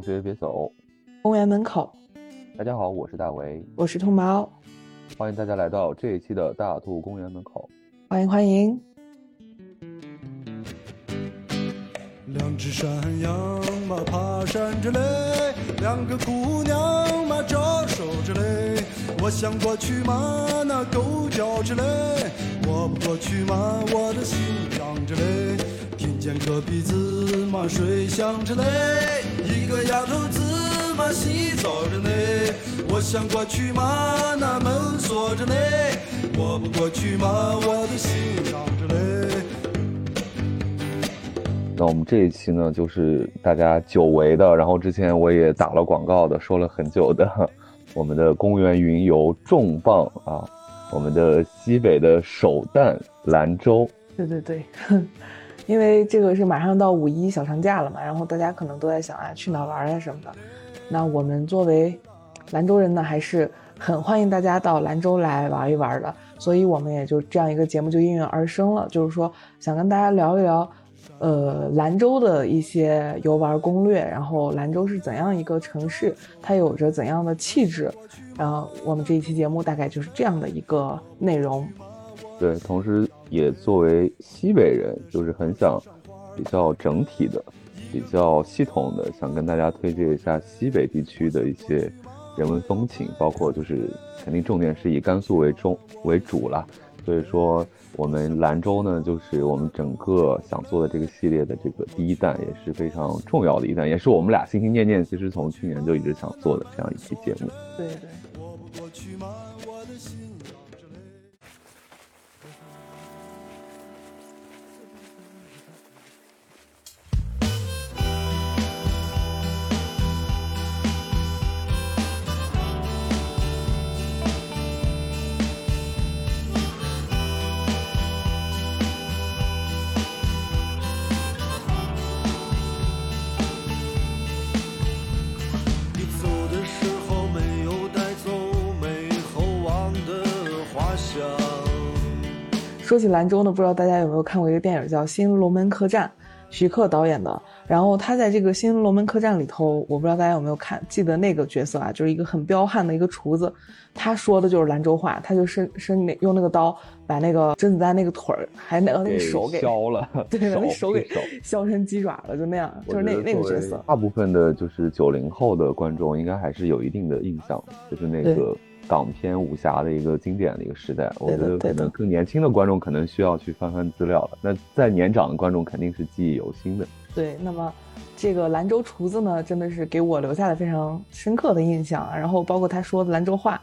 放学别走，公园门口。大家好，我是大为，我是兔毛，欢迎大家来到这一期的大兔公园门口。欢迎欢迎。两只山羊嘛爬山着嘞，两个姑娘嘛招手着嘞。我想过去嘛那狗叫着嘞，我不过去嘛我的心痒着嘞。听见隔壁子嘛睡响着嘞，一个丫头子嘛洗澡着呢。我想过去嘛那门锁着呢，我不过去嘛我的心痒着嘞。那我们这一期呢，就是大家久违的，然后之前我也打了广告的，说了很久的，我们的公园云游重磅啊，我们的西北的首弹兰州。对对对，因为这个是马上到五一小长假了嘛，然后大家可能都在想啊，去哪玩啊什么的。那我们作为兰州人呢，还是很欢迎大家到兰州来玩一玩的，所以我们也就这样一个节目就应运而生了，就是说想跟大家聊一聊。呃，兰州的一些游玩攻略，然后兰州是怎样一个城市，它有着怎样的气质，然后我们这一期节目大概就是这样的一个内容。对，同时也作为西北人，就是很想比较整体的、比较系统的，想跟大家推荐一下西北地区的一些人文风情，包括就是肯定重点是以甘肃为中为主了，所以说。我们兰州呢，就是我们整个想做的这个系列的这个第一弹，也是非常重要的一弹，也是我们俩心心念念，其实从去年就一直想做的这样一期节目。对对。说起兰州呢，不知道大家有没有看过一个电影叫《新龙门客栈》，徐克导演的。然后他在这个《新龙门客栈》里头，我不知道大家有没有看，记得那个角色啊，就是一个很彪悍的一个厨子，他说的就是兰州话，他就伸伸那用那个刀把那个甄子丹那个腿儿还那个那个手给削了 对，把那手给削成鸡爪了，就那样，就是那那个角色。大部分的就是九零后的观众应该还是有一定的印象，就是那个。港片武侠的一个经典的一个时代，我觉得可能更年轻的观众可能需要去翻翻资料了。那再年长的观众肯定是记忆犹新的。对，那么这个兰州厨子呢，真的是给我留下了非常深刻的印象。然后包括他说的兰州话。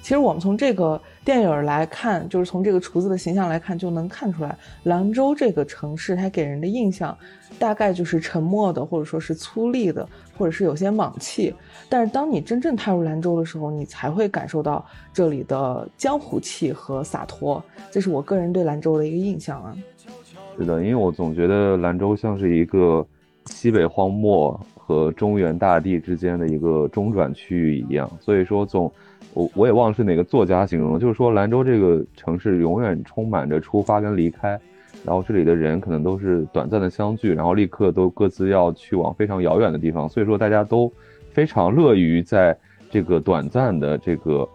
其实我们从这个电影来看，就是从这个厨子的形象来看，就能看出来，兰州这个城市它给人的印象，大概就是沉默的，或者说是粗粝的，或者是有些莽气。但是当你真正踏入兰州的时候，你才会感受到这里的江湖气和洒脱。这是我个人对兰州的一个印象啊。是的，因为我总觉得兰州像是一个西北荒漠和中原大地之间的一个中转区域一样，所以说总。我我也忘了是哪个作家形容，就是说兰州这个城市永远充满着出发跟离开，然后这里的人可能都是短暂的相聚，然后立刻都各自要去往非常遥远的地方，所以说大家都非常乐于在这个短暂的这个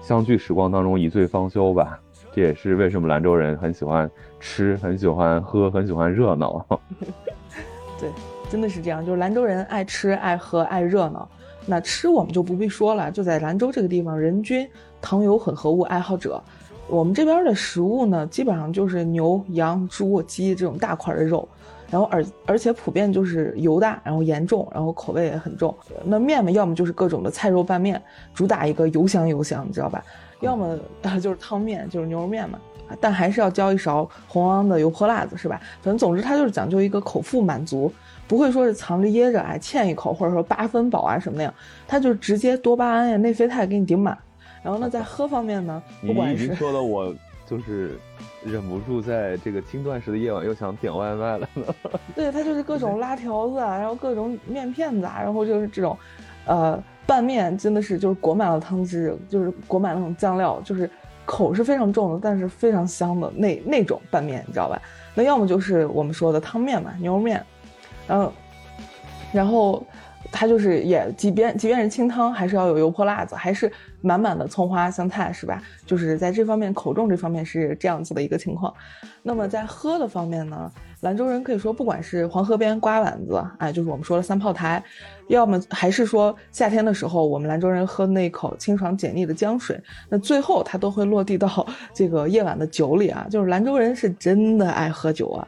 相聚时光当中一醉方休吧。这也是为什么兰州人很喜欢吃、很喜欢喝、很喜欢热闹。对，真的是这样，就是兰州人爱吃、爱喝、爱热闹。那吃我们就不必说了，就在兰州这个地方，人均糖油混合物爱好者。我们这边的食物呢，基本上就是牛、羊、猪、鸡这种大块的肉，然后而而且普遍就是油大，然后盐重，然后口味也很重。那面嘛，要么就是各种的菜肉拌面，主打一个油香油香，你知道吧？要么 就是汤面，就是牛肉面嘛。但还是要浇一勺红汪的油泼辣子，是吧？反正总之，它就是讲究一个口腹满足。不会说是藏着掖着，哎，欠一口，或者说八分饱啊什么那样，他就直接多巴胺呀、内啡肽给你顶满。然后呢，在喝方面呢，不管是说的我就是忍不住在这个轻断食的夜晚又想点外卖了呢。对他就是各种拉条子啊，然后各种面片子啊，然后就是这种，呃，拌面真的是就是裹满了汤汁，就是裹满了那种酱料，就是口是非常重的，但是非常香的那那种拌面，你知道吧？那要么就是我们说的汤面嘛，牛肉面。然后，然后它就是也，即便即便是清汤，还是要有油泼辣子，还是满满的葱花香菜，是吧？就是在这方面口重这方面是这样子的一个情况。那么在喝的方面呢，兰州人可以说不管是黄河边刮碗子，哎，就是我们说的三炮台，要么还是说夏天的时候我们兰州人喝那口清爽解腻的江水，那最后它都会落地到这个夜晚的酒里啊。就是兰州人是真的爱喝酒啊，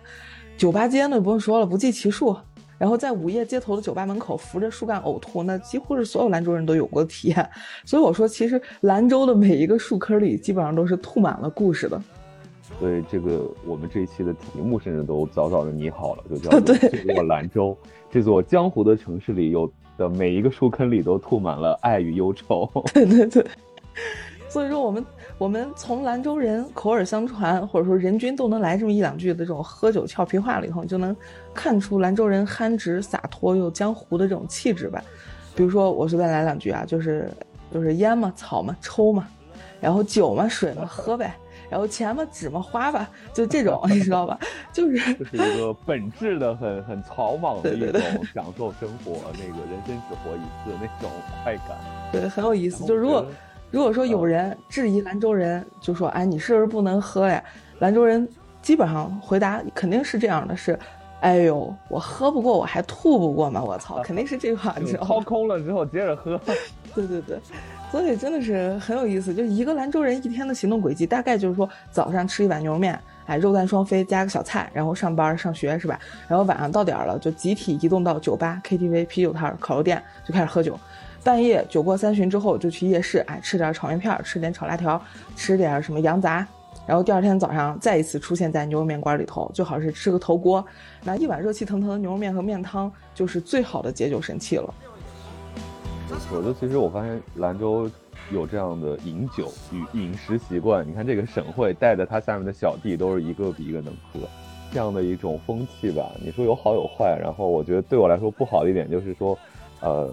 酒吧街呢不用说了，不计其数。然后在午夜街头的酒吧门口扶着树干呕吐，那几乎是所有兰州人都有过的体验。所以我说，其实兰州的每一个树坑里基本上都是吐满了故事的。所以这个我们这一期的题目甚至都早早的拟好了，就叫 做“这座兰州”，这座江湖的城市里有的每一个树坑里都吐满了爱与忧愁。对对对。所以说，我们我们从兰州人口耳相传，或者说人均都能来这么一两句的这种喝酒俏皮话里头，你就能看出兰州人憨直洒脱又江湖的这种气质吧。比如说，我随便来两句啊，就是就是烟嘛，草嘛，抽嘛，然后酒嘛，水嘛，喝呗，然后钱嘛，纸嘛，花吧，就这种，你知道吧？就是就是一个本质的很很草莽的一种享受生活，那个人生只活一次那种快感，对，很有意思。就如果。如果说有人质疑兰州人，就说：“哎，你是不是不能喝呀？”兰州人基本上回答肯定是这样的：“是，哎呦，我喝不过，我还吐不过吗？我操，肯定是这句话，你知道吗？”掏空了之后接着喝。对对对，所以真的是很有意思。就一个兰州人一天的行动轨迹，大概就是说早上吃一碗牛肉面，哎，肉蛋双飞加个小菜，然后上班上学是吧？然后晚上到点了就集体移动到酒吧、KTV、啤酒摊、烤肉店，就开始喝酒。半夜酒过三巡之后，就去夜市，哎，吃点炒面片，吃点炒辣条，吃点什么羊杂，然后第二天早上再一次出现在牛肉面馆里头，最好是吃个头锅，那一碗热气腾腾的牛肉面和面汤就是最好的解酒神器了。我就其实我发现兰州有这样的饮酒与饮食习惯，你看这个省会带着它下面的小弟都是一个比一个能喝，这样的一种风气吧。你说有好有坏，然后我觉得对我来说不好的一点就是说，呃。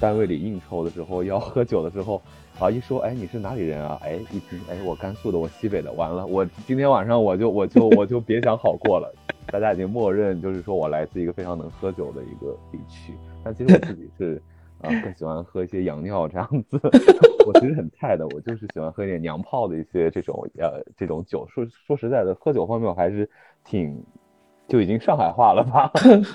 单位里应酬的时候，要喝酒的时候，啊，一说，哎，你是哪里人啊？哎，一听，哎，我甘肃的，我西北的，完了，我今天晚上我就我就我就别想好过了。大家已经默认就是说我来自一个非常能喝酒的一个地区，但其实我自己是 啊，更喜欢喝一些洋尿这样子。我其实很菜的，我就是喜欢喝一点娘炮的一些这种呃这种酒。说说实在的，喝酒方面我还是挺就已经上海话了吧，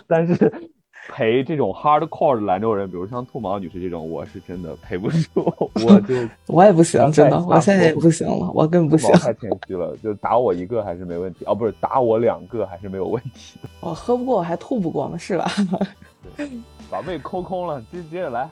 但是。陪这种 hardcore 的兰州人，比如像兔毛女士这种，我是真的陪不住，我就 我也不行，真的，我现在也不行了，我更不行。太谦虚了，就打我一个还是没问题，哦，不是打我两个还是没有问题。我喝不过我还吐不过吗？是吧？把胃抠空了，接接着来。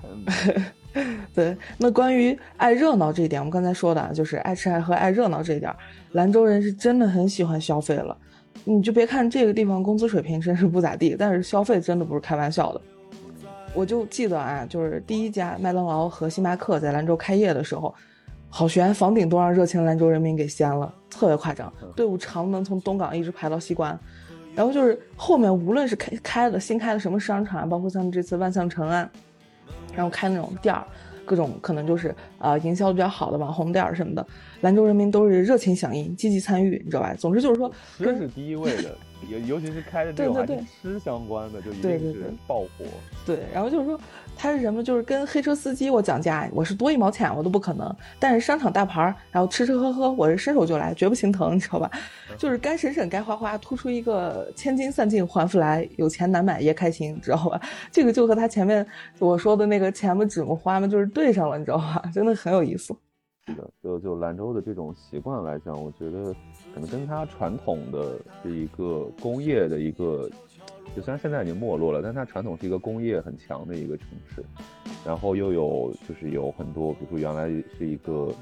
对，那关于爱热闹这一点，我们刚才说的就是爱吃爱喝爱热闹这一点，兰州人是真的很喜欢消费了。你就别看这个地方工资水平真是不咋地，但是消费真的不是开玩笑的。我就记得啊，就是第一家麦当劳和星巴克在兰州开业的时候，好悬，房顶都让热情兰州人民给掀了，特别夸张，队伍长能从东港一直排到西关。然后就是后面无论是开开的新开的什么商场啊，包括像这次万象城啊，然后开那种店儿。各种可能就是啊，营销比较好的网红店儿什么的，兰州人民都是热情响应，积极参与，你知道吧？总之就是说，吃是第一位的。尤尤其是开的这种跟吃相关的，就一定是爆火。对，然后就是说，他是什么？就是跟黑车司机我讲价，我是多一毛钱我都不可能。但是商场大牌儿，然后吃吃喝喝，我是伸手就来，绝不心疼，你知道吧？就是该省省，该花花，突出一个千金散尽还复来，有钱难买爷开心，知道吧？这个就和他前面我说的那个钱不纸不花嘛，就是对上了，你知道吧？真的很有意思。是的，就就兰州的这种习惯来讲，我觉得可能跟它传统的是一个工业的一个，就虽然现在已经没落了，但它传统是一个工业很强的一个城市，然后又有就是有很多，比如说原来是一个，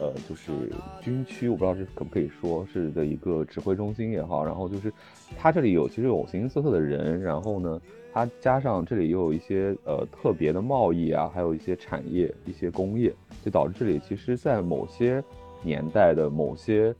呃，就是军区，我不知道这可不可以说是的一个指挥中心也好，然后就是它这里有其实有形形色色的人，然后呢。它加上这里又有一些呃特别的贸易啊，还有一些产业、一些工业，就导致这里其实，在某些年代的某些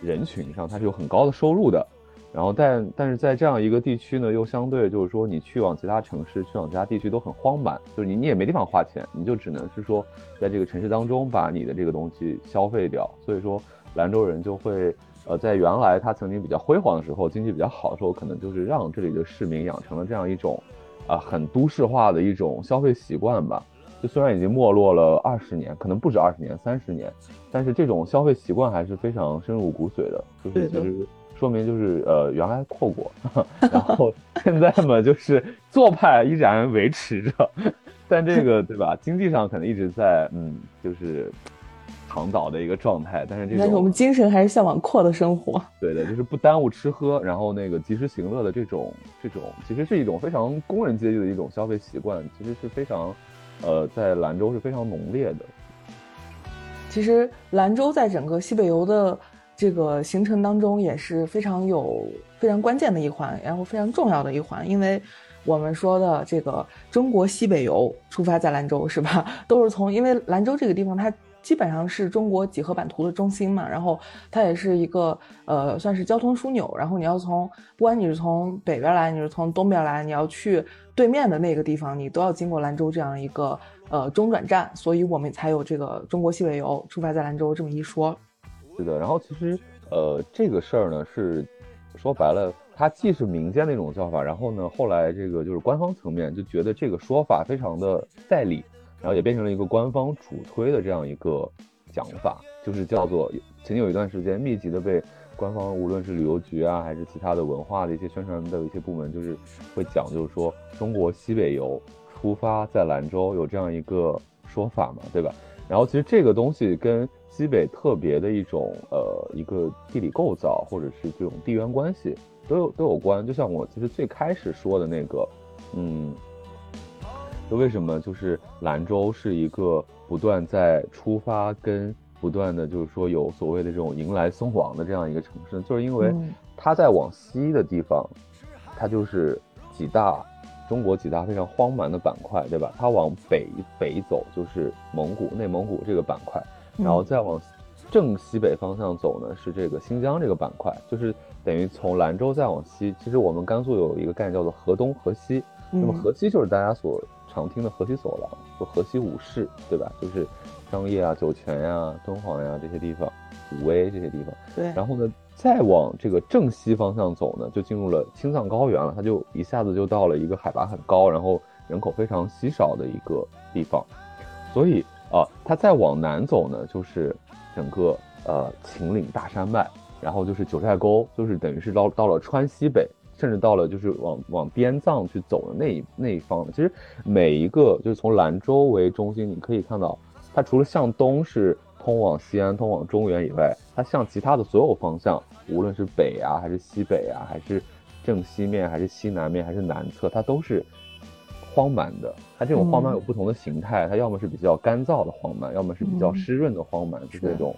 人群上，它是有很高的收入的。然后，但但是在这样一个地区呢，又相对就是说，你去往其他城市、去往其他地区都很荒蛮，就是你你也没地方花钱，你就只能是说，在这个城市当中把你的这个东西消费掉。所以说，兰州人就会。呃，在原来他曾经比较辉煌的时候，经济比较好的时候，可能就是让这里的市民养成了这样一种，啊很都市化的一种消费习惯吧。就虽然已经没落了二十年，可能不止二十年、三十年，但是这种消费习惯还是非常深入骨髓的。就是其实说明就是呃原来扩过，然后现在嘛就是做派依然维持着，但这个对吧？经济上可能一直在嗯就是躺倒的一个状态，但是这种但是我们精神还是向往阔的生活。对的，就是不耽误吃喝，然后那个及时行乐的这种这种，其实是一种非常工人阶级的一种消费习惯，其实是非常。呃，在兰州是非常浓烈的。其实兰州在整个西北游的这个行程当中也是非常有非常关键的一环，然后非常重要的一环，因为我们说的这个中国西北游出发在兰州是吧？都是从因为兰州这个地方它。基本上是中国几何版图的中心嘛，然后它也是一个呃，算是交通枢纽。然后你要从，不管你是从北边来，你是从东边来，你要去对面的那个地方，你都要经过兰州这样一个呃中转站，所以我们才有这个中国西北游出发在兰州这么一说。是的，然后其实呃这个事儿呢是说白了，它既是民间的一种叫法，然后呢后来这个就是官方层面就觉得这个说法非常的在理。然后也变成了一个官方主推的这样一个讲法，就是叫做曾经有一段时间密集的被官方无论是旅游局啊，还是其他的文化的一些宣传的一些部门，就是会讲，就是说中国西北游出发在兰州有这样一个说法嘛，对吧？然后其实这个东西跟西北特别的一种呃一个地理构造或者是这种地缘关系都有都有关。就像我其实最开始说的那个，嗯。就为什么就是兰州是一个不断在出发跟不断的，就是说有所谓的这种迎来送往的这样一个城市，就是因为它在往西的地方，它就是几大中国几大非常荒蛮的板块，对吧？它往北北走就是蒙古、内蒙古这个板块，然后再往正西北方向走呢是这个新疆这个板块，就是等于从兰州再往西，其实我们甘肃有一个概念叫做河东河西，那么河西就是大家所。常听的河西走廊和河西五市，对吧？就是张掖啊、酒泉呀、敦煌呀这些地方，武威这些地方。对。然后呢，再往这个正西方向走呢，就进入了青藏高原了。它就一下子就到了一个海拔很高，然后人口非常稀少的一个地方。所以啊，它再往南走呢，就是整个呃秦岭大山脉，然后就是九寨沟，就是等于是到到了川西北。甚至到了就是往往滇藏去走的那一那一方，其实每一个就是从兰州为中心，你可以看到，它除了向东是通往西安、通往中原以外，它向其他的所有方向，无论是北啊，还是西北啊，还是正西面，还是西南面，还是南侧，它都是荒蛮的。它这种荒蛮有不同的形态，它要么是比较干燥的荒蛮，要么是比较湿润的荒蛮，就是那种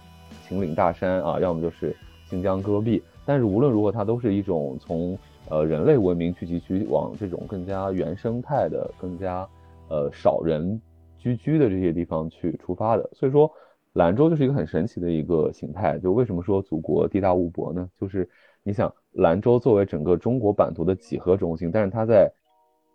秦岭大山啊，要么就是新疆戈壁。但是无论如何，它都是一种从呃，人类文明聚集区往这种更加原生态的、更加呃少人居居的这些地方去出发的，所以说兰州就是一个很神奇的一个形态。就为什么说祖国地大物博呢？就是你想，兰州作为整个中国版图的几何中心，但是它在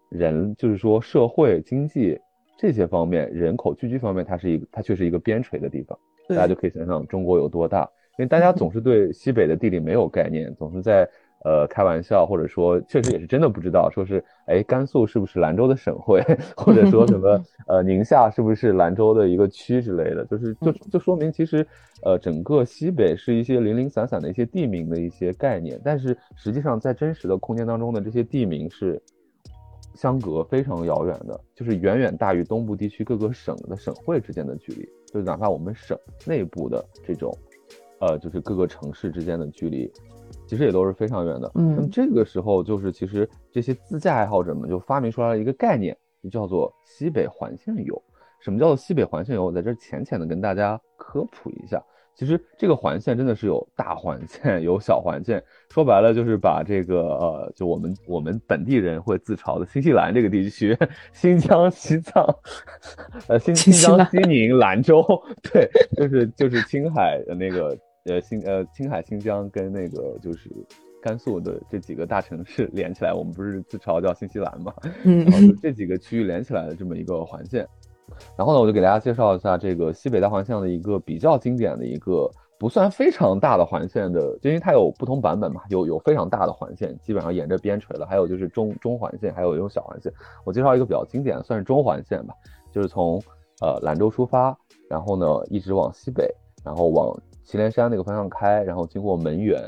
人，就是说社会经济这些方面、人口聚居方面，它是一个，它却是一个边陲的地方。大家就可以想想中国有多大，因为大家总是对西北的地理没有概念，总是在。呃，开玩笑，或者说确实也是真的不知道，说是哎，甘肃是不是兰州的省会，或者说什么 呃，宁夏是不是兰州的一个区之类的，就是就就说明其实呃，整个西北是一些零零散散的一些地名的一些概念，但是实际上在真实的空间当中的这些地名是相隔非常遥远的，就是远远大于东部地区各个省的省会之间的距离，就哪怕我们省内部的这种呃，就是各个城市之间的距离。其实也都是非常远的，嗯，那么这个时候就是其实这些自驾爱好者们就发明出来了一个概念，就叫做西北环线游。什么叫做西北环线游？我在这浅浅的跟大家科普一下。其实这个环线真的是有大环线，有小环线，说白了就是把这个呃，就我们我们本地人会自嘲的新西兰这个地区，新疆、西藏，呃，新新疆、西宁、兰州，对，就是就是青海的那个。呃，新呃，青海、新疆跟那个就是甘肃的这几个大城市连起来，我们不是自嘲叫新西兰嘛？嗯，然后就这几个区域连起来的这么一个环线。然后呢，我就给大家介绍一下这个西北大环线的一个比较经典的一个不算非常大的环线的，就因为它有不同版本嘛，有有非常大的环线，基本上沿着边陲了，还有就是中中环线，还有一种小环线。我介绍一个比较经典的，算是中环线吧，就是从呃兰州出发，然后呢一直往西北，然后往祁连山那个方向开，然后经过门源，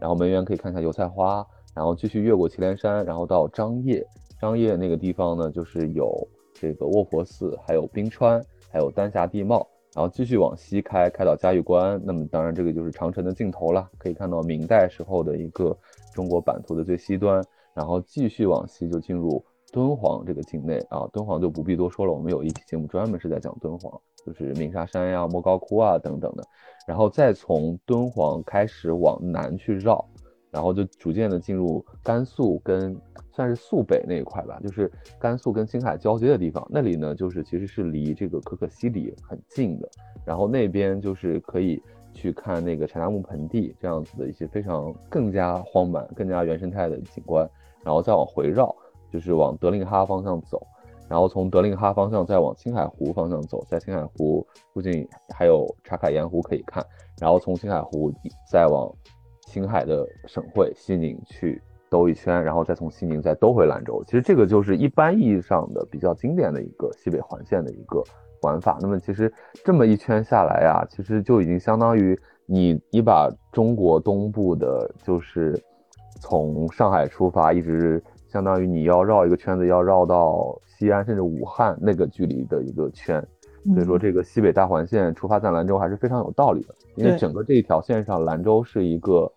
然后门源可以看一下油菜花，然后继续越过祁连山，然后到张掖，张掖那个地方呢就是有这个卧佛寺，还有冰川，还有丹霞地貌。然后继续往西开，开到嘉峪关，那么当然这个就是长城的尽头了，可以看到明代时候的一个中国版图的最西端。然后继续往西就进入敦煌这个境内啊，敦煌就不必多说了，我们有一期节目专门是在讲敦煌，就是鸣沙山呀、莫高窟啊等等的。然后再从敦煌开始往南去绕。然后就逐渐的进入甘肃跟算是肃北那一块吧，就是甘肃跟青海交接的地方，那里呢就是其实是离这个可可西里很近的，然后那边就是可以去看那个柴达木盆地这样子的一些非常更加荒蛮、更加原生态的景观，然后再往回绕，就是往德令哈方向走，然后从德令哈方向再往青海湖方向走，在青海湖附近还有茶卡盐湖可以看，然后从青海湖再往。青海的省会西宁去兜一圈，然后再从西宁再兜回兰州。其实这个就是一般意义上的比较经典的一个西北环线的一个玩法。那么其实这么一圈下来呀，其实就已经相当于你你把中国东部的，就是从上海出发，一直相当于你要绕一个圈子，要绕到西安甚至武汉那个距离的一个圈。所以说这个西北大环线出发在兰州还是非常有道理的，因为整个这一条线上，兰州是一个。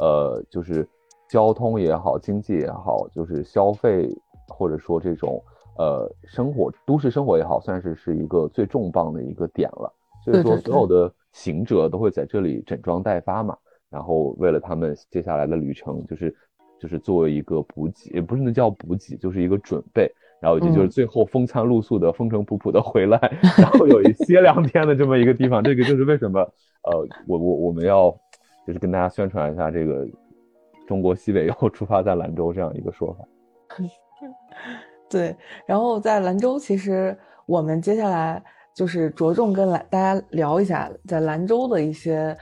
呃，就是交通也好，经济也好，就是消费或者说这种呃生活，都市生活也好，算是是一个最重磅的一个点了。所以说，所有的行者都会在这里整装待发嘛。然后为了他们接下来的旅程，就是就是作为一个补给，也不是那叫补给，就是一个准备。然后以及就是最后风餐露宿的、风尘仆仆的回来，然后有一歇两天的这么一个地方。这个就是为什么呃，我我我们要。就是跟大家宣传一下这个中国西北又出发在兰州这样一个说法。对，然后在兰州，其实我们接下来就是着重跟来大家聊一下在兰州的一些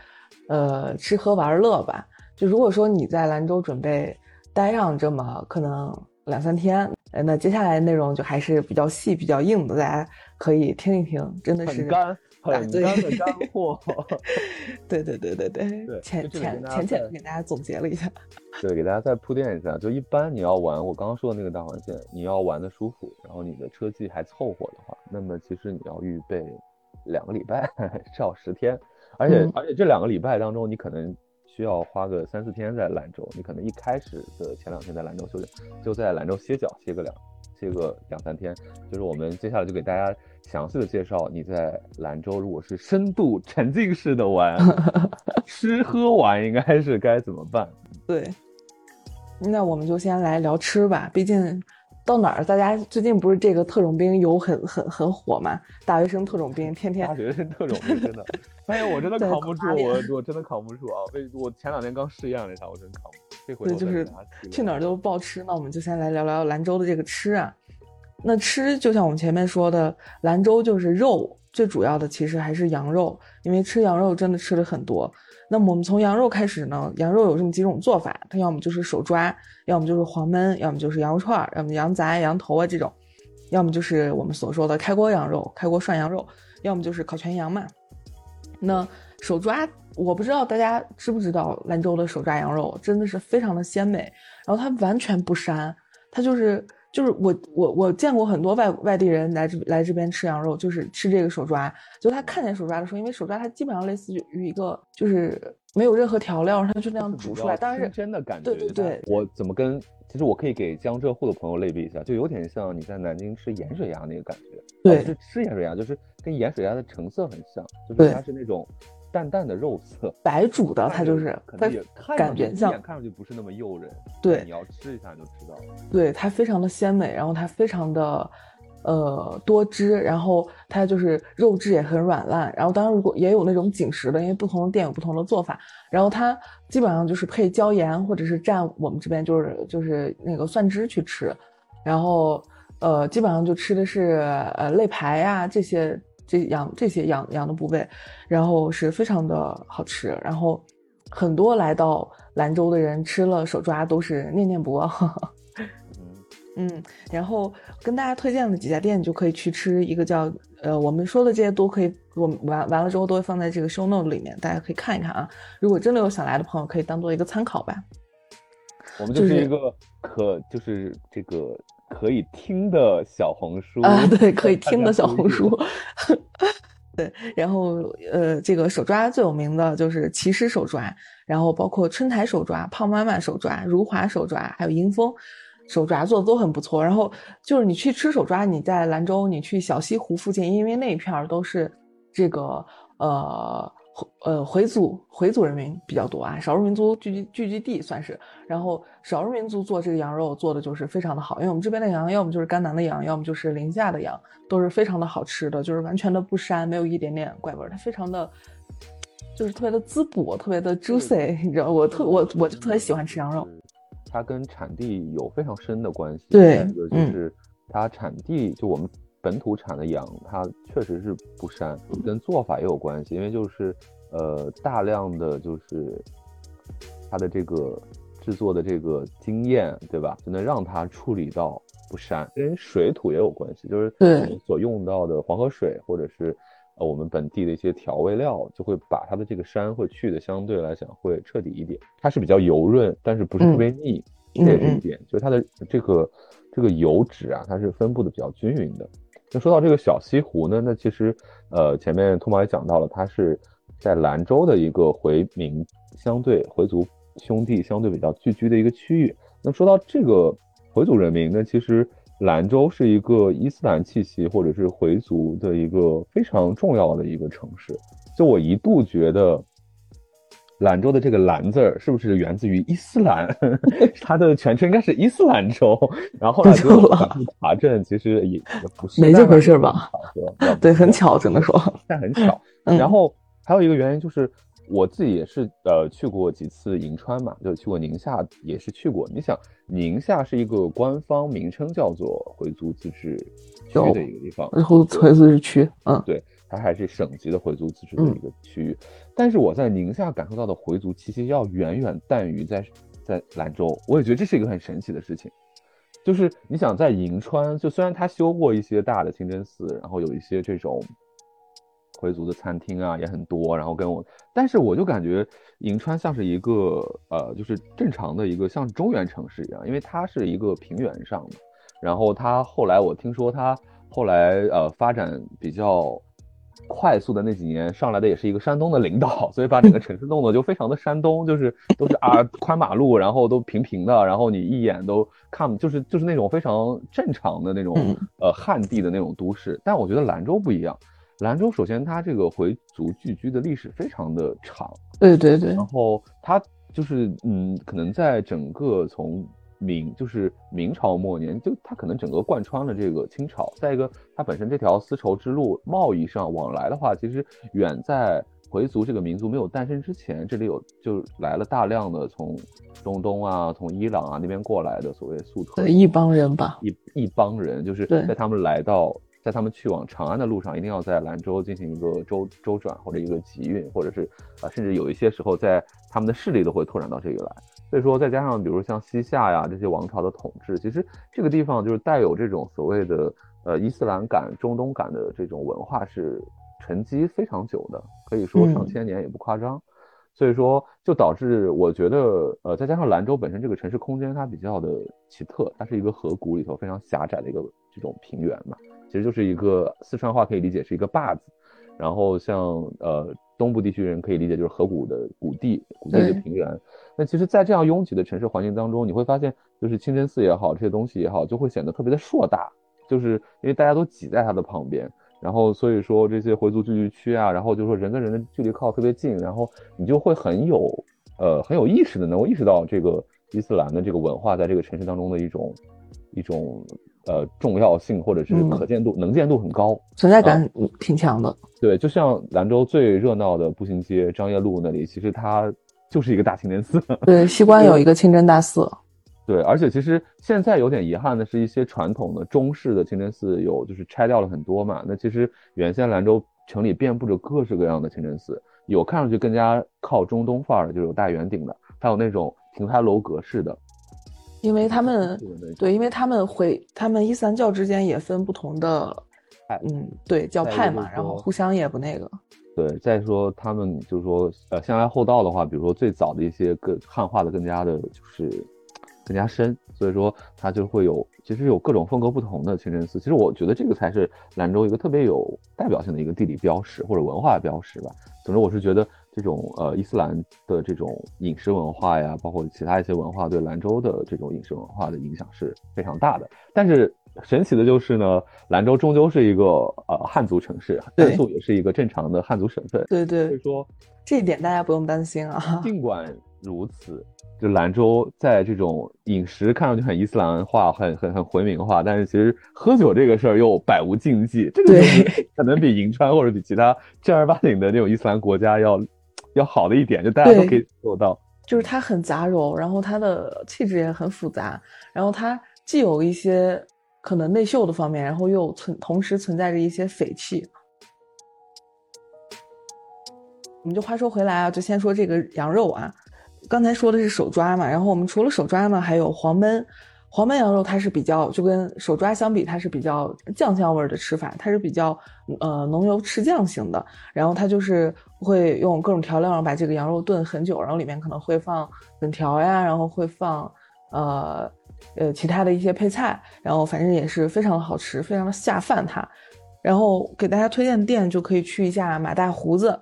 呃吃喝玩乐吧。就如果说你在兰州准备待上这么可能两三天，那接下来内容就还是比较细、比较硬的，大家可以听一听，真的是。很干的干货，对对对对对，浅浅浅浅的给大家总结了一下，对，给大家再铺垫一下。就一般你要玩我刚刚说的那个大环线，你要玩的舒服，然后你的车技还凑合的话，那么其实你要预备两个礼拜，至少十天，而且而且这两个礼拜当中，你可能需要花个三四天在兰州，你可能一开始的前两天在兰州休息，就在兰州歇脚歇个两。歇个两三天，就是我们接下来就给大家详细的介绍你在兰州如果是深度沉浸式的玩，吃喝玩应该是该怎么办？对，那我们就先来聊吃吧，毕竟到哪儿大家最近不是这个特种兵游很很很火嘛？大学生特种兵天天大学生特种兵真的，发现我真的扛不住，我我真的扛不住啊！为我前两天刚试验了一下，我真扛不住。对，就是去哪儿都报吃。那我们就先来聊聊兰州的这个吃啊。那吃就像我们前面说的，兰州就是肉，最主要的其实还是羊肉，因为吃羊肉真的吃的很多。那么我们从羊肉开始呢，羊肉有这么几种做法，它要么就是手抓，要么就是黄焖，要么就是羊肉串，要么羊杂、羊头啊这种，要么就是我们所说的开锅羊肉、开锅涮羊肉，要么就是烤全羊嘛。那手抓。我不知道大家知不知道兰州的手抓羊肉真的是非常的鲜美，然后它完全不膻，它就是就是我我我见过很多外外地人来这来这边吃羊肉，就是吃这个手抓，就他看见手抓的时候，因为手抓它基本上类似于一个就是没有任何调料，它就那样煮出来，但是真的感觉。对对对，我怎么跟其实我可以给江浙沪的朋友类比一下，就有点像你在南京吃盐水鸭那个感觉，对，是吃盐水鸭，就是跟盐水鸭的成色很像，就是它是那种。淡淡的肉色，白煮的，它就是它感觉像，看上去不是那么诱人。对，你要吃一下就知道了。对，它非常的鲜美，然后它非常的呃多汁，然后它就是肉质也很软烂。然后当然如果也有那种紧实的，因为不同的店有不同的做法。然后它基本上就是配椒盐或者是蘸我们这边就是就是那个蒜汁去吃。然后呃基本上就吃的是呃肋排呀这些。这羊这些羊羊的部位，然后是非常的好吃，然后很多来到兰州的人吃了手抓都是念念不忘。嗯，然后跟大家推荐的几家店，你就可以去吃一个叫呃，我们说的这些都可以，我们完完了之后都会放在这个 show note 里面，大家可以看一看啊。如果真的有想来的朋友，可以当做一个参考吧。我们就是一个可就是这个可以听的小红书啊，对，可以听的小红书。对，然后呃，这个手抓最有名的就是骑师手抓，然后包括春台手抓、胖妈妈手抓、如华手抓，还有迎风。手抓做的都很不错，然后就是你去吃手抓，你在兰州，你去小西湖附近，因为那一片儿都是这个呃呃回族回族人民比较多啊，少数民族聚集聚集地算是。然后少数民族做这个羊肉做的就是非常的好，因为我们这边的羊要么就是甘南的羊，要么就是临夏的羊，都是非常的好吃的，就是完全的不膻，没有一点点怪味儿，它非常的就是特别的滋补，特别的 juicy，你知道，我特我我就特别喜欢吃羊肉。它跟产地有非常深的关系。对，就是它产地，就我们本土产的羊，它确实是不膻，跟做法也有关系。因为就是呃大量的就是它的这个制作的这个经验，对吧？就能让它处理到不膻，跟水土也有关系。就是我们所用到的黄河水或者是呃我们本地的一些调味料，就会把它的这个膻会去的相对来讲会彻底一点。它是比较油润，但是不是特别腻。这也是一点，就是它的这个这个油脂啊，它是分布的比较均匀的。那说到这个小西湖呢，那其实呃前面兔毛也讲到了，它是在兰州的一个回民相对回族兄弟相对比较聚居的一个区域。那说到这个回族人民，那其实兰州是一个伊斯兰气息或者是回族的一个非常重要的一个城市。就我一度觉得。兰州的这个“兰”字儿是不是源自于伊斯兰？它的全称应该是伊斯兰州。然后后来就查证，其实也不是没这回事吧？对，很巧，只能说，但很巧。然后还有一个原因就是，我自己也是呃去过几次银川嘛，就去过宁夏，也是去过。你想，宁夏是一个官方名称叫做回族自治区的一个地方，然后回族自治区，嗯，对。它还是省级的回族自治的一个区域，但是我在宁夏感受到的回族气息要远远淡于在在兰州，我也觉得这是一个很神奇的事情。就是你想在银川，就虽然它修过一些大的清真寺，然后有一些这种回族的餐厅啊也很多，然后跟我，但是我就感觉银川像是一个呃，就是正常的一个像中原城市一样，因为它是一个平原上的，然后它后来我听说它后来呃发展比较。快速的那几年上来的也是一个山东的领导，所以把整个 城市弄得就非常的山东，就是都是啊宽马路，然后都平平的，然后你一眼都看，就是就是那种非常正常的那种呃汉地的那种都市。但我觉得兰州不一样，兰州首先它这个回族聚居的历史非常的长，对对对，然后它就是嗯，可能在整个从。明就是明朝末年，就它可能整个贯穿了这个清朝。再一个，它本身这条丝绸之路贸易上往来的话，其实远在回族这个民族没有诞生之前，这里有就来了大量的从中东啊、从伊朗啊那边过来的所谓粟特一帮人吧，一一帮人，就是在他们来到，在他们去往长安的路上，一定要在兰州进行一个周周转或者一个集运，或者是啊，甚至有一些时候在他们的势力都会拓展到这里来。所以说，再加上比如像西夏呀这些王朝的统治，其实这个地方就是带有这种所谓的呃伊斯兰感、中东感的这种文化是沉积非常久的，可以说上千年也不夸张。所以说，就导致我觉得呃，再加上兰州本身这个城市空间它比较的奇特，它是一个河谷里头非常狭窄的一个这种平原嘛，其实就是一个四川话可以理解是一个坝子，然后像呃。东部地区人可以理解就是河谷的谷地，谷地的平原。那其实，在这样拥挤的城市环境当中，你会发现，就是清真寺也好，这些东西也好，就会显得特别的硕大，就是因为大家都挤在它的旁边。然后，所以说这些回族聚居区啊，然后就说人跟人的距离靠特别近，然后你就会很有，呃，很有意识的能够意识到这个伊斯兰的这个文化在这个城市当中的一种，一种。呃，重要性或者是可见度、能见度很高，存在感挺强的。对，就像兰州最热闹的步行街张掖路那里，其实它就是一个大清真寺。对，西关有一个清真大寺。对，而且其实现在有点遗憾的是，一些传统的中式的清真寺有就是拆掉了很多嘛。那其实原先兰州城里遍布着各式各样的清真寺，有看上去更加靠中东范儿的，就是有大圆顶的，还有那种亭台楼阁式的。因为他们对，因为他们回他们伊斯兰教之间也分不同的，嗯，对教派嘛，然后互相也不那个。对，再说他们就是说，呃，先来后到的话，比如说最早的一些更汉化的更加的，就是更加深，所以说它就会有，其实有各种风格不同的清真寺。其实我觉得这个才是兰州一个特别有代表性的一个地理标识或者文化标识吧。总之，我是觉得这种呃伊斯兰的这种饮食文化呀，包括其他一些文化对兰州的这种饮食文化的影响是非常大的。但是。神奇的就是呢，兰州终究是一个呃汉族城市，甘肃也是一个正常的汉族省份。对对，所以说这一点大家不用担心啊。尽管如此，就兰州在这种饮食看上去很伊斯兰化、很很很回民化，但是其实喝酒这个事儿又百无禁忌，这个 可能比银川或者比其他正儿八经的那种伊斯兰国家要要好的一点，就大家都可以做到。就是它很杂糅，然后它的气质也很复杂，然后它既有一些。可能内秀的方面，然后又存同时存在着一些匪气。我们就话说回来啊，就先说这个羊肉啊。刚才说的是手抓嘛，然后我们除了手抓呢，还有黄焖。黄焖羊肉它是比较就跟手抓相比，它是比较酱香味的吃法，它是比较呃浓油赤酱型的。然后它就是会用各种调料把这个羊肉炖很久，然后里面可能会放粉条呀，然后会放呃。呃，其他的一些配菜，然后反正也是非常的好吃，非常的下饭。它，然后给大家推荐的店就可以去一下马大胡子，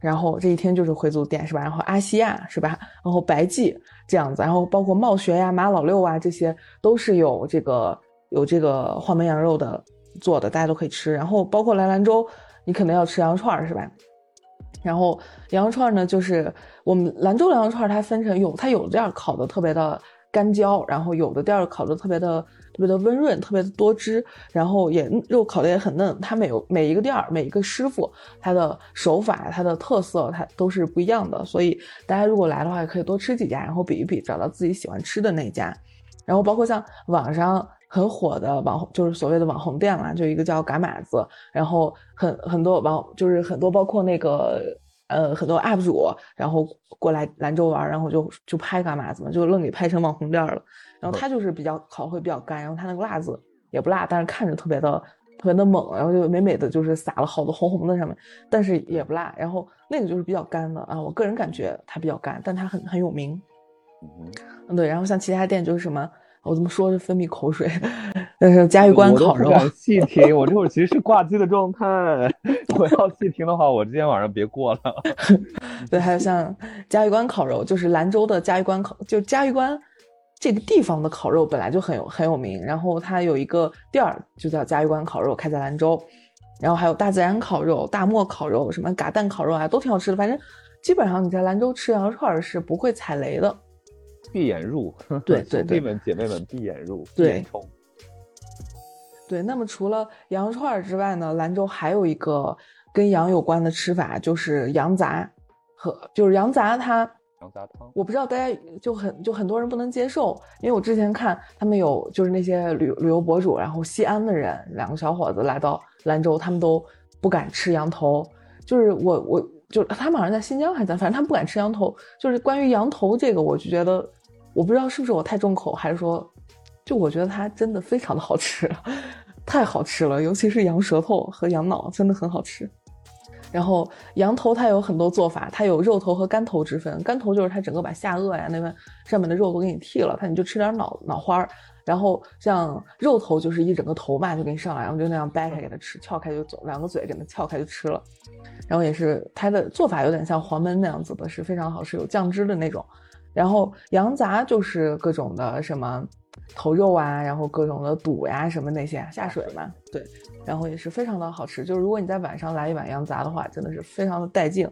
然后这一天就是回族店是吧？然后阿西亚是吧？然后白记这样子，然后包括茂学呀、马老六啊，这些都是有这个有这个黄焖羊肉的做的，大家都可以吃。然后包括来兰州，你可能要吃羊肉串是吧？然后羊肉串呢，就是我们兰州羊肉串，它分成有它有的店烤的特别的。干焦，然后有的店烤的特别的特别的温润，特别的多汁，然后也肉烤的也很嫩。它每有每一个店儿每一个师傅，他的手法、他的特色，它都是不一样的。所以大家如果来的话，可以多吃几家，然后比一比，找到自己喜欢吃的那家。然后包括像网上很火的网红，就是所谓的网红店嘛，就一个叫嘎马子，然后很很多网就是很多包括那个。呃，很多 UP 主，然后过来兰州玩，然后就就拍干嘛？子嘛就愣给拍成网红店了？然后它就是比较烤会比较干，然后它那个辣子也不辣，但是看着特别的特别的猛，然后就美美的就是撒了好多红红的上面，但是也不辣。然后那个就是比较干的啊，我个人感觉它比较干，但它很很有名。嗯，对。然后像其他店就是什么。我怎么说就分泌口水？但是嘉峪关烤肉，我细听。我这会儿其实是挂机的状态，我要细听的话，我今天晚上别过了。对，还有像嘉峪关烤肉，就是兰州的嘉峪关烤，就嘉峪关这个地方的烤肉本来就很有很有名。然后它有一个店儿就叫嘉峪关烤肉，开在兰州。然后还有大自然烤肉、大漠烤肉、什么嘎蛋烤肉啊，都挺好吃的。反正基本上你在兰州吃羊肉串是不会踩雷的。闭眼入，对对对，姐妹们闭眼入，对，对。那么除了羊肉串之外呢，兰州还有一个跟羊有关的吃法，就是羊杂和就是羊杂它羊杂汤。我不知道大家就很就很多人不能接受，因为我之前看他们有就是那些旅旅游博主，然后西安的人两个小伙子来到兰州，他们都不敢吃羊头，就是我我就他们好像在新疆还在，反正他们不敢吃羊头。就是关于羊头这个，我就觉得。我不知道是不是我太重口，还是说，就我觉得它真的非常的好吃，太好吃了，尤其是羊舌头和羊脑，真的很好吃。然后羊头它有很多做法，它有肉头和干头之分。干头就是它整个把下颚呀那边上面的肉都给你剃了，它你就吃点脑脑花儿。然后像肉头就是一整个头嘛，就给你上来，然后就那样掰开给它吃，撬开就走，两个嘴给它撬开就吃了。然后也是它的做法有点像黄焖那样子的，是非常好吃，有酱汁的那种。然后羊杂就是各种的什么头肉啊，然后各种的肚呀什么那些下水嘛，对，然后也是非常的好吃。就是如果你在晚上来一碗羊杂的话，真的是非常的带劲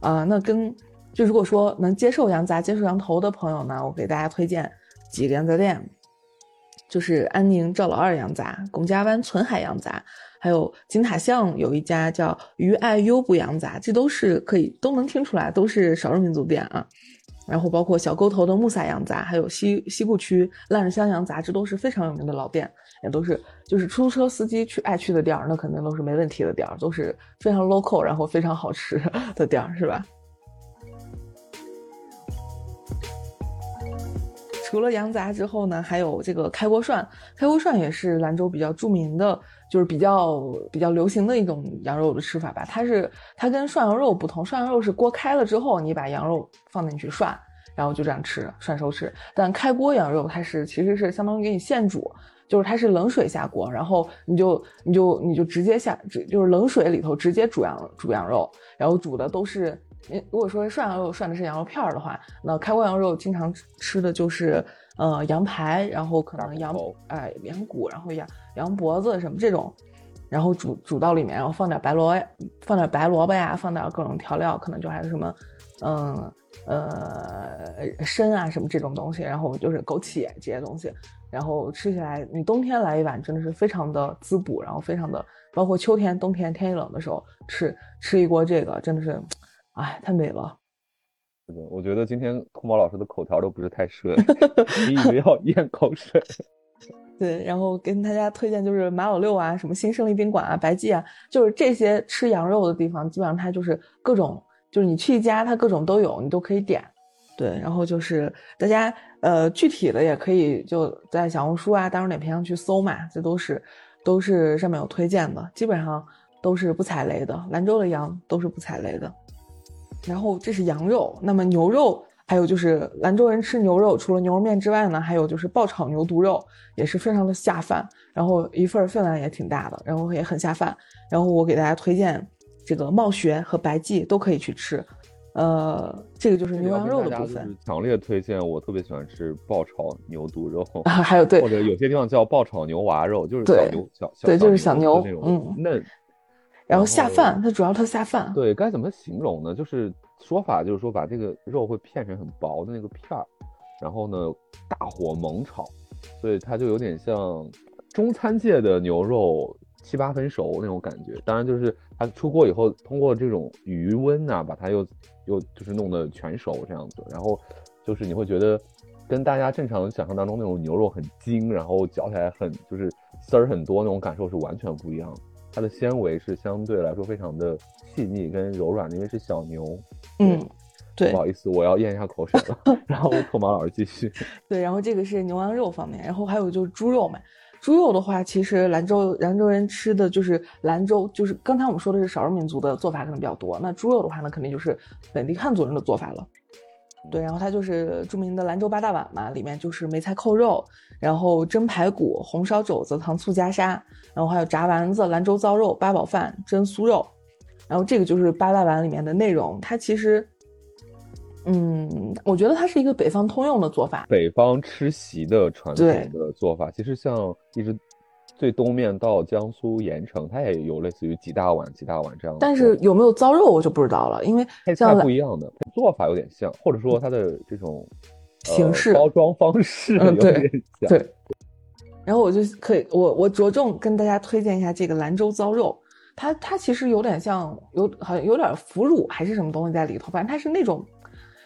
啊。那跟就如果说能接受羊杂、接受羊头的朋友呢，我给大家推荐几个羊杂店，就是安宁赵老二羊杂、龚家湾存海羊杂，还有金塔巷有一家叫于爱优步羊杂，这都是可以都能听出来都是少数民族店啊。然后包括小沟头的木萨羊杂，还有西西部区烂日香羊杂，这都是非常有名的老店，也都是就是出租车司机去爱去的店儿，那肯定都是没问题的店儿，都是非常 local，然后非常好吃的店儿，是吧？除了羊杂之后呢，还有这个开锅涮。开锅涮也是兰州比较著名的，就是比较比较流行的一种羊肉的吃法吧。它是它跟涮羊肉不同，涮羊肉是锅开了之后，你把羊肉放进去涮，然后就这样吃，涮熟吃。但开锅羊肉它是其实是相当于给你现煮，就是它是冷水下锅，然后你就你就你就直接下，就是冷水里头直接煮羊煮羊肉，然后煮的都是。如果说涮羊肉涮的是羊肉片儿的话，那开锅羊肉经常吃的就是，呃，羊排，然后可能羊哎羊骨，然后羊羊脖子什么这种，然后煮煮到里面，然后放点白萝放点白萝卜呀，放点各种调料，可能就还有什么，嗯呃参啊什么这种东西，然后就是枸杞这些东西，然后吃起来，你冬天来一碗真的是非常的滋补，然后非常的，包括秋天冬天天一冷的时候吃吃一锅这个真的是。哎，太美了！是的，我觉得今天空宝老师的口条都不是太顺，你以为要咽口水。对，然后跟大家推荐就是马老六啊，什么新胜利宾馆啊，白记啊，就是这些吃羊肉的地方，基本上它就是各种，就是你去一家，它各种都有，你都可以点。对，然后就是大家呃具体的也可以就在小红书啊、大众点评上去搜嘛，这都是都是上面有推荐的，基本上都是不踩雷的，兰州的羊都是不踩雷的。然后这是羊肉，那么牛肉，还有就是兰州人吃牛肉，除了牛肉面之外呢，还有就是爆炒牛肚肉，也是非常的下饭，然后一份分量也挺大的，然后也很下饭。然后我给大家推荐这个冒雪和白记都可以去吃，呃，这个就是牛羊肉的部分。强烈推荐，我特别喜欢吃爆炒牛肚肉，啊还有对，或者有些地方叫爆炒牛娃肉，就是小牛小对，就是小牛那种嫩。然后下饭，它主要它下饭。对，该怎么形容呢？就是说法，就是说把这个肉会片成很薄的那个片儿，然后呢大火猛炒，所以它就有点像中餐界的牛肉七八分熟那种感觉。当然，就是它出锅以后，通过这种余温呐，把它又又就是弄得全熟这样子。然后就是你会觉得跟大家正常想象当中那种牛肉很筋，然后嚼起来很就是丝儿很多那种感受是完全不一样的。它的纤维是相对来说非常的细腻跟柔软的，因为是小牛。嗯，对。不好意思，我要咽一下口水了。然后托马老师继续。对，然后这个是牛羊肉方面，然后还有就是猪肉嘛。猪肉的话，其实兰州兰州人吃的就是兰州，就是刚才我们说的是少数民族的做法可能比较多。那猪肉的话呢，肯定就是本地汉族人的做法了。对，然后它就是著名的兰州八大碗嘛，里面就是梅菜扣肉，然后蒸排骨、红烧肘子、糖醋夹沙，然后还有炸丸子、兰州糟肉、八宝饭、蒸酥肉，然后这个就是八大碗里面的内容。它其实，嗯，我觉得它是一个北方通用的做法，北方吃席的传统的做法。其实像一直。最东面到江苏盐城，它也有类似于几大碗、几大碗这样的。但是有没有糟肉，我就不知道了，因为它菜不一样的做法有点像，或者说它的这种形式、包装方式有点像。对。然后我就可以，我我着重跟大家推荐一下这个兰州糟肉，它它其实有点像，有好像有点腐乳还是什么东西在里头，反正它是那种，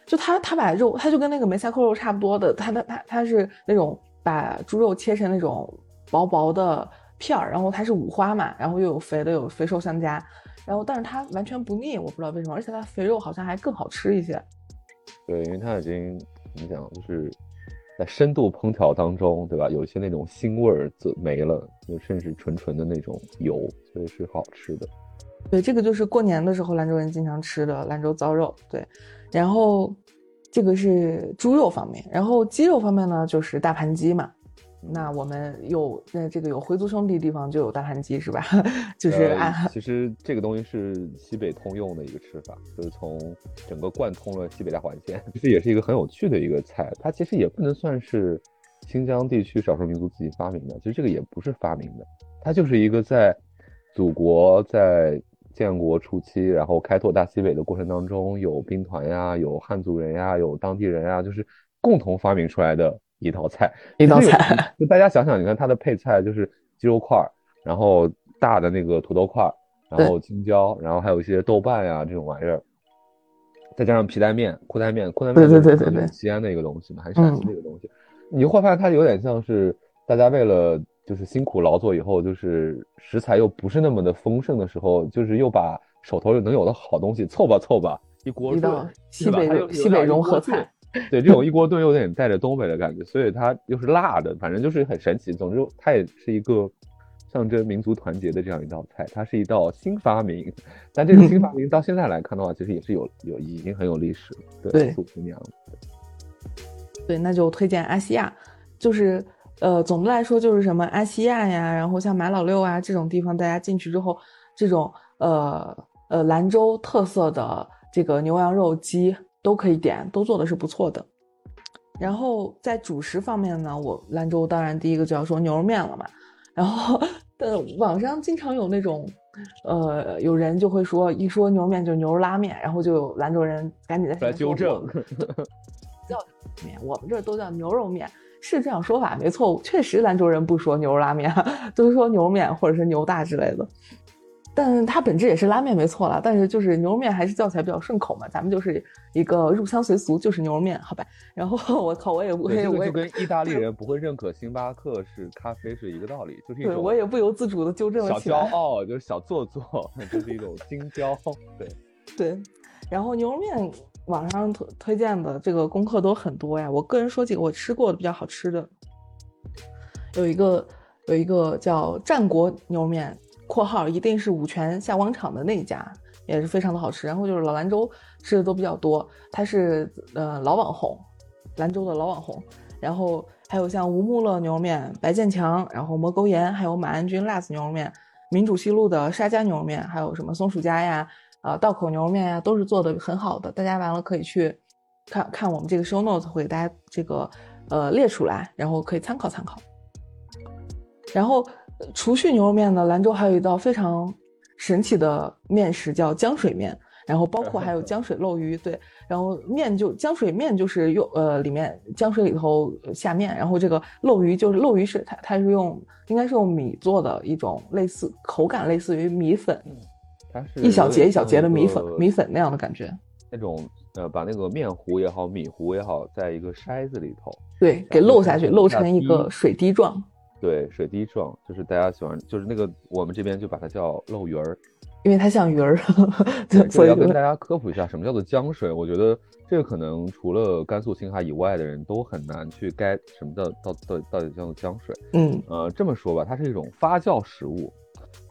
就它它把肉，它就跟那个梅菜扣肉差不多的，它它它它是那种把猪肉切成那种。薄薄的片儿，然后它是五花嘛，然后又有肥的，有肥瘦相加，然后但是它完全不腻，我不知道为什么，而且它肥肉好像还更好吃一些。对，因为它已经怎么讲，就是在深度烹调当中，对吧？有一些那种腥味儿就没了，就甚至纯纯的那种油，所以是好吃的。对，这个就是过年的时候兰州人经常吃的兰州糟肉。对，然后这个是猪肉方面，然后鸡肉方面呢，就是大盘鸡嘛。那我们有那这个有回族兄弟地方就有大盘鸡是吧？就是按其实这个东西是西北通用的一个吃法，就是从整个贯通了西北大环线，其实也是一个很有趣的一个菜。它其实也不能算是新疆地区少数民族自己发明的，其实这个也不是发明的，它就是一个在祖国在建国初期，然后开拓大西北的过程当中，有兵团呀，有汉族人呀，有当地人呀，就是共同发明出来的。一道菜，一道菜，就大家想想，你看它的配菜就是鸡肉块儿，然后大的那个土豆块儿，然后青椒，然后还有一些豆瓣呀这种玩意儿，再加上皮带面、裤带面，裤带面对对对就是对对西安的一个东西嘛，还是陕西的一个东西，你会发现它有点像是大家为了就是辛苦劳作以后，就是食材又不是那么的丰盛的时候，就是又把手头能有的好东西凑吧凑吧，一锅炖西北西北融合菜。对，这种一锅炖有点带着东北的感觉，所以它又是辣的，反正就是很神奇。总之，它也是一个象征民族团结的这样一道菜，它是一道新发明。但这个新发明到现在来看的话，其实也是有有已经很有历史了。对素姑娘。对，那就推荐阿西亚，就是呃，总的来说就是什么阿西亚呀，然后像马老六啊这种地方，大家进去之后，这种呃呃兰州特色的这个牛羊肉鸡都可以点，都做的是不错的。然后在主食方面呢，我兰州当然第一个就要说牛肉面了嘛。然后，呃，网上经常有那种，呃，有人就会说，一说牛肉面就是牛肉拉面，然后就有兰州人赶紧在纠我正，叫面，我们这儿都叫牛肉面，是这样说法没错。确实，兰州人不说牛肉拉面，都是说牛肉面或者是牛大之类的。但它本质也是拉面没错了，但是就是牛肉面还是叫起来比较顺口嘛。咱们就是一个入乡随俗，就是牛肉面，好吧？然后 我靠，我也我，也我也这个就跟意大利人不会认可星巴克是咖啡是一个道理，就是一对种我也不由自主的纠正了小起来。骄傲，就是小做作，就是一种精骄。对，对，然后牛肉面网上推推荐的这个功课都很多呀。我个人说几个我吃过的比较好吃的，有一个有一个叫战国牛肉面（括号一定是五泉下广场的那一家），也是非常的好吃。然后就是老兰州吃的都比较多，它是呃老网红，兰州的老网红。然后还有像吴木乐牛肉面、白建强，然后魔沟岩，还有马鞍军辣子牛肉面、民主西路的沙家牛肉面，还有什么松鼠家呀、呃道口牛肉面呀，都是做的很好的。大家完了可以去看看我们这个 show notes 会给大家这个呃列出来，然后可以参考参考。然后除去牛肉面呢，兰州还有一道非常神奇的面食叫浆水面，然后包括还有浆水漏鱼，对，然后面就浆水面就是用呃里面浆水里头下面，然后这个漏鱼就是漏鱼是它它是用应该是用米做的一种类似口感类似于米粉，它是一小节一小节的米粉米粉那样的感觉，那种呃，把那个面糊也好，米糊也好，在一个筛子里头，对，给漏下去，漏成一个水滴状。对，水滴状，就是大家喜欢，就是那个我们这边就把它叫漏鱼儿。因为它像鱼儿，所以要跟大家科普一下，什么叫做浆水？我觉得这个可能除了甘肃、青海以外的人都很难去 get 什么叫到到到底叫做浆水。嗯呃，这么说吧，它是一种发酵食物，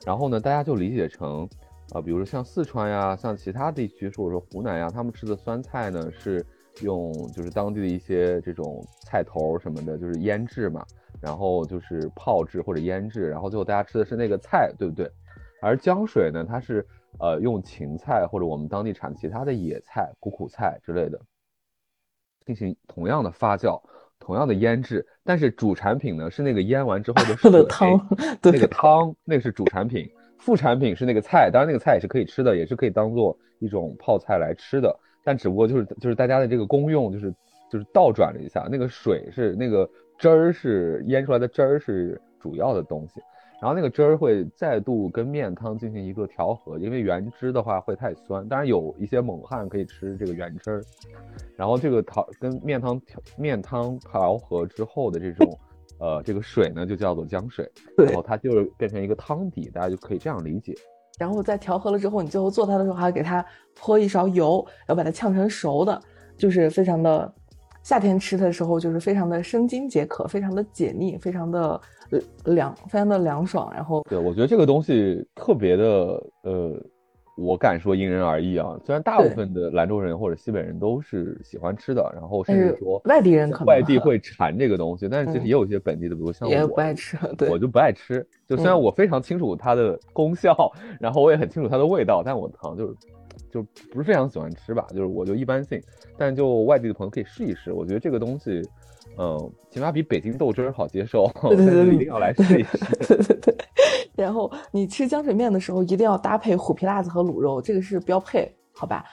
然后呢，大家就理解成，啊、比如说像四川呀，像其他地区，或者说湖南呀，他们吃的酸菜呢是用就是当地的一些这种菜头什么的，就是腌制嘛，然后就是泡制或者腌制，然后最后大家吃的是那个菜，对不对？而江水呢，它是呃用芹菜或者我们当地产其他的野菜、苦苦菜之类的，进行同样的发酵、同样的腌制，但是主产品呢是那个腌完之后的 它水的汤，对那个汤那个是主产品，副产品是那个菜，当然那个菜也是可以吃的，也是可以当做一种泡菜来吃的，但只不过就是就是大家的这个功用就是就是倒转了一下，那个水是那个汁儿是腌出来的汁儿是主要的东西，然后那个汁儿会再度跟面汤进行一个调和，因为原汁的话会太酸，当然有一些猛汉可以吃这个原汁儿，然后这个调跟面汤调面汤调和之后的这种呃这个水呢就叫做浆水，然后它就是变成一个汤底，大家就可以这样理解。然后在调和了之后，你最后做它的时候还要给它泼一勺油，要把它呛成熟的，就是非常的夏天吃的时候就是非常的生津解渴，非常的解腻，非常的呃凉，非常的凉爽。然后对，我觉得这个东西特别的，呃，我敢说因人而异啊。虽然大部分的兰州人或者西北人都是喜欢吃的，然后甚至说外地人可能外地会馋这个东西，但是其实嗯也有一些本地的，比如像也我不爱吃，对我就不爱吃。就虽然嗯我非常清楚它的功效，然后我也很清楚它的味道，但我好像就是就不是非常喜欢吃吧，就是我就一般性。但就外地的朋友可以试一试，我觉得这个东西，嗯，起码比北京豆汁儿好接受，对对 对一定要来试一试。对对对。然后你吃浆水面的时候，一定要搭配虎皮辣子和卤肉，这个是标配，好吧？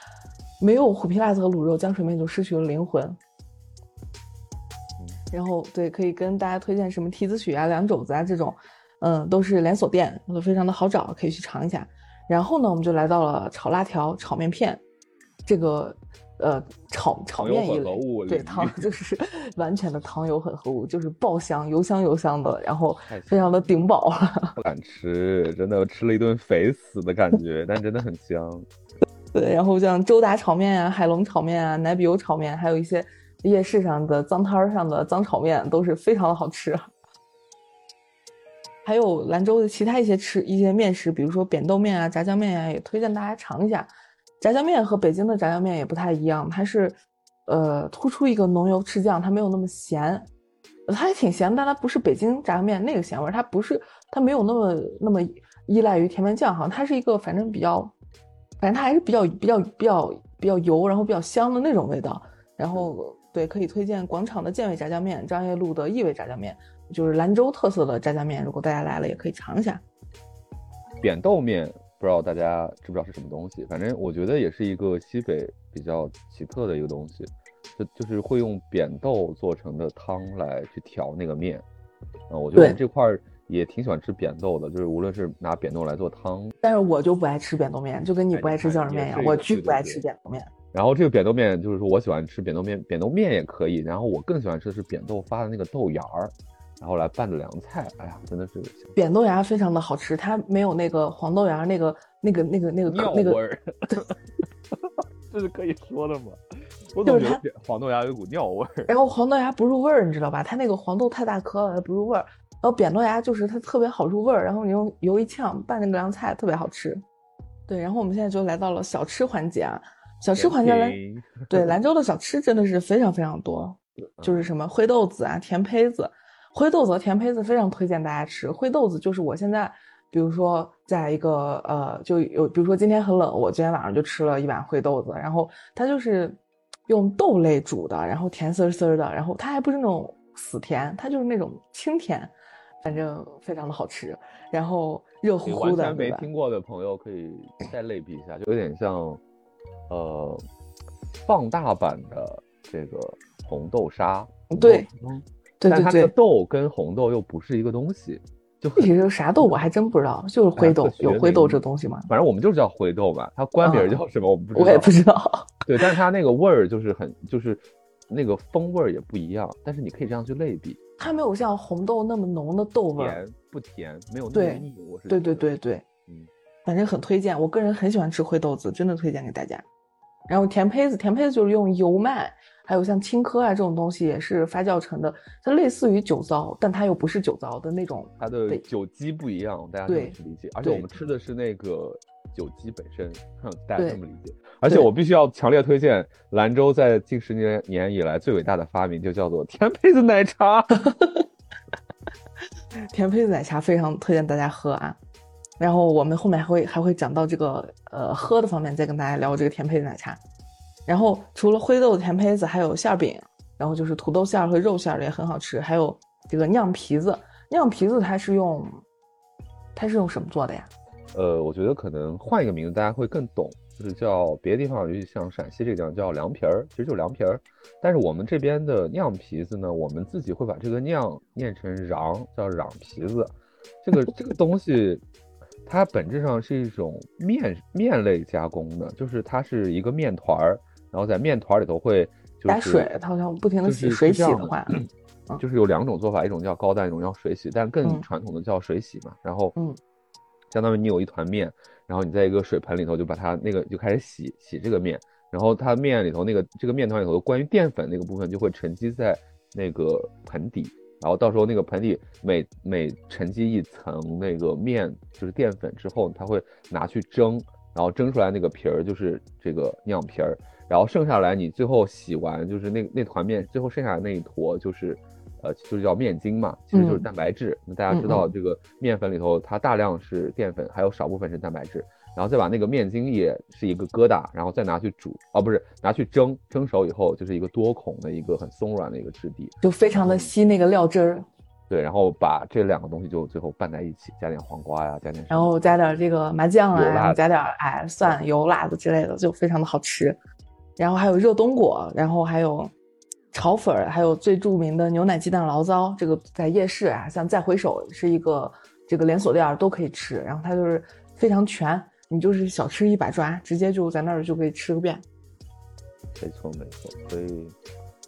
没有虎皮辣子和卤肉，浆水面就失去了灵魂。然后对，可以跟大家推荐什么提子许啊、凉肘子啊这种，嗯，都是连锁店，都非常的好找，可以去尝一下。然后呢，我们就来到了炒辣条、炒面片这个呃炒炒面一类，对汤就是 完全的糖油混合物，就是爆香，油香油香的，然后非常的顶饱。不敢吃，真的吃了一顿肥死的感觉，但真的很香。对，然后像周达炒面啊、海龙炒面啊、奶比油炒面，还有一些夜市上的脏摊儿上的脏炒面，都是非常的好吃。还有兰州的其他一些吃一些面食，比如说扁豆面啊、炸酱面啊，也推荐大家尝一下。炸酱面和北京的炸酱面也不太一样，它是呃突出一个浓油赤酱，它没有那么咸，它也挺咸，但它不是北京炸酱面那个咸味儿，它不是它没有那么那么依赖于甜面酱哈，它是一个反正比较，反正它还是比较比较比较比较油，然后比较香的那种味道。然后对，可以推荐广场的健伟炸酱面、张掖路的义伟炸酱面。就是兰州特色的炸酱面，如果大家来了也可以尝一下。扁豆面不知道大家知不知道是什么东西？反正我觉得也是一个西北比较奇特的一个东西，就就是会用扁豆做成的汤来去调那个面。啊，我觉得这块儿也挺喜欢吃扁豆的，就是无论是拿扁豆来做汤，但是我就不爱吃扁豆面，就跟你不爱吃荞麦面一样，我巨不爱吃扁豆面。然后这个扁豆面就是说我喜欢吃扁豆面，扁豆面也可以。然后我更喜欢吃的是扁豆发的那个豆芽儿。然后来拌的凉菜，哎呀，真的是扁豆芽非常的好吃，它没有那个黄豆芽那个那个那个那个那个味儿，这是可以说的吗？我总觉得黄豆芽有股尿味儿。然后黄豆芽不入味儿，你知道吧？它那个黄豆太大颗了，它不入味儿。然后扁豆芽就是它特别好入味儿，然后你用油一呛拌那个凉菜特别好吃。对，然后我们现在就来到了小吃环节啊，小吃环节兰对 兰州的小吃真的是非常非常多，就是什么灰豆子啊、甜胚子。灰豆子和甜胚子非常推荐大家吃。灰豆子就是我现在，比如说在一个呃，就有比如说今天很冷，我今天晚上就吃了一碗灰豆子，然后它就是用豆类煮的，然后甜丝丝的，然后它还不是那种死甜，它就是那种清甜，反正非常的好吃。然后热乎乎的，完全没听过的朋友可以再类比一下，就有点像呃放大版的这个红豆沙。对。但它的豆跟红豆又不是一个东西，就具体是啥豆我还真不知道，就是灰豆，有灰豆这东西吗？反正我们就是叫灰豆吧，它官名叫什么我们不 知道。我也不知道。对，但是它那个味儿就是很，就是那个风味儿也不一样，但是你可以这样去类比。它没有像红豆那么浓的豆味儿，甜不甜，没有那么腻。我是对对对对，嗯，反正很推荐，我个人很喜欢吃灰豆子，真的推荐给大家。然后甜胚子，甜胚子就是用油麦。还有像青稞啊这种东西也是发酵成的，它类似于酒糟，但它又不是酒糟的那种。它的酒基不一样，大家这么去理解。而且我们吃的是那个酒基本身，大家这么理解。而且我必须要强烈推荐兰州在近十年年以来最伟大的发明，就叫做甜胚子奶茶。甜胚子奶茶非常推荐大家喝啊！然后我们后面还会还会讲到这个呃喝的方面，再跟大家聊这个甜胚子奶茶。然后除了灰豆甜胚子，还有馅饼，然后就是土豆馅儿和肉馅儿的也很好吃。还有这个酿皮子，酿皮子它是用，它是用什么做的呀？呃，我觉得可能换一个名字大家会更懂，就是叫别的地方，尤其像陕西这个地方叫凉皮儿，其实就凉皮儿。但是我们这边的酿皮子呢，我们自己会把这个酿念成瓤，叫瓤皮子。这个这个东西。它本质上是一种面面类加工的，就是它是一个面团儿，然后在面团里头会就打水，它好像不停的洗水洗的话，就 是有两种做法，一种叫高蛋，一种叫水洗，但更传统的叫水洗嘛。然后，嗯，相当于你有一团面，然后你在一个水盆里头就把它那个就开始洗洗这个面，然后它面里头那个这个面团里头关于淀粉那个部分就会沉积在那个盆底。然后到时候那个盆底每每沉积一层那个面就是淀粉之后，它会拿去蒸，然后蒸出来那个皮儿就是这个酿皮儿，然后剩下来你最后洗完就是那那团面，最后剩下的那一坨就是，呃，就是叫面筋嘛，其实就是蛋白质。那大家知道这个面粉里头它大量是淀粉，还有少部分是蛋白质。然后再把那个面筋也是一个疙瘩，然后再拿去煮，哦，不是拿去蒸，蒸熟以后就是一个多孔的一个很松软的一个质地，就非常的吸那个料汁儿。对，然后把这两个东西就最后拌在一起，加点黄瓜呀，加点，然后加点这个麻酱啊，然后加点哎蒜、油、辣子之类的，就非常的好吃。然后还有热冬果，然后还有炒粉儿，还有最著名的牛奶鸡蛋醪糟，这个在夜市啊，像再回首是一个这个连锁店都可以吃，然后它就是非常全。你就是小吃一把抓，直接就在那儿就可以吃个遍。没错没错，所以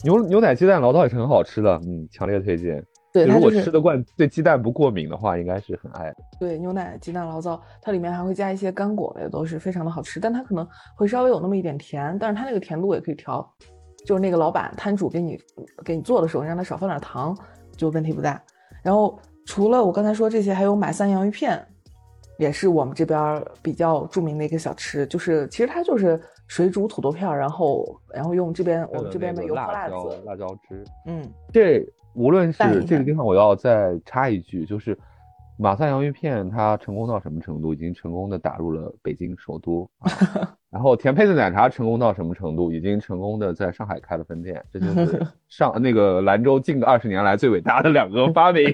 牛牛奶鸡蛋醪糟也是很好吃的，嗯，强烈推荐。对，如果吃得惯，对鸡蛋不过敏的话，应该是很爱的。对牛奶鸡蛋醪糟，它里面还会加一些干果，也都是非常的好吃。但它可能会稍微有那么一点甜，但是它那个甜度也可以调，就是那个老板摊主给你给你做的时候，你让他少放点糖，就问题不大。然后除了我刚才说这些，还有马三洋芋片，也是我们这边比较著名的一个小吃，就是其实它就是水煮土豆片儿，然后然后用这边我们这边的油泼辣子，辣椒汁，嗯，这无论是这个地方，我要再插一句，就是马三洋芋片它成功到什么程度？已经成功的打入了北京首都。啊然后甜胚子奶茶成功到什么程度？已经成功的在上海开了分店。这就是 上那个兰州近二十年来最伟大的两个发明。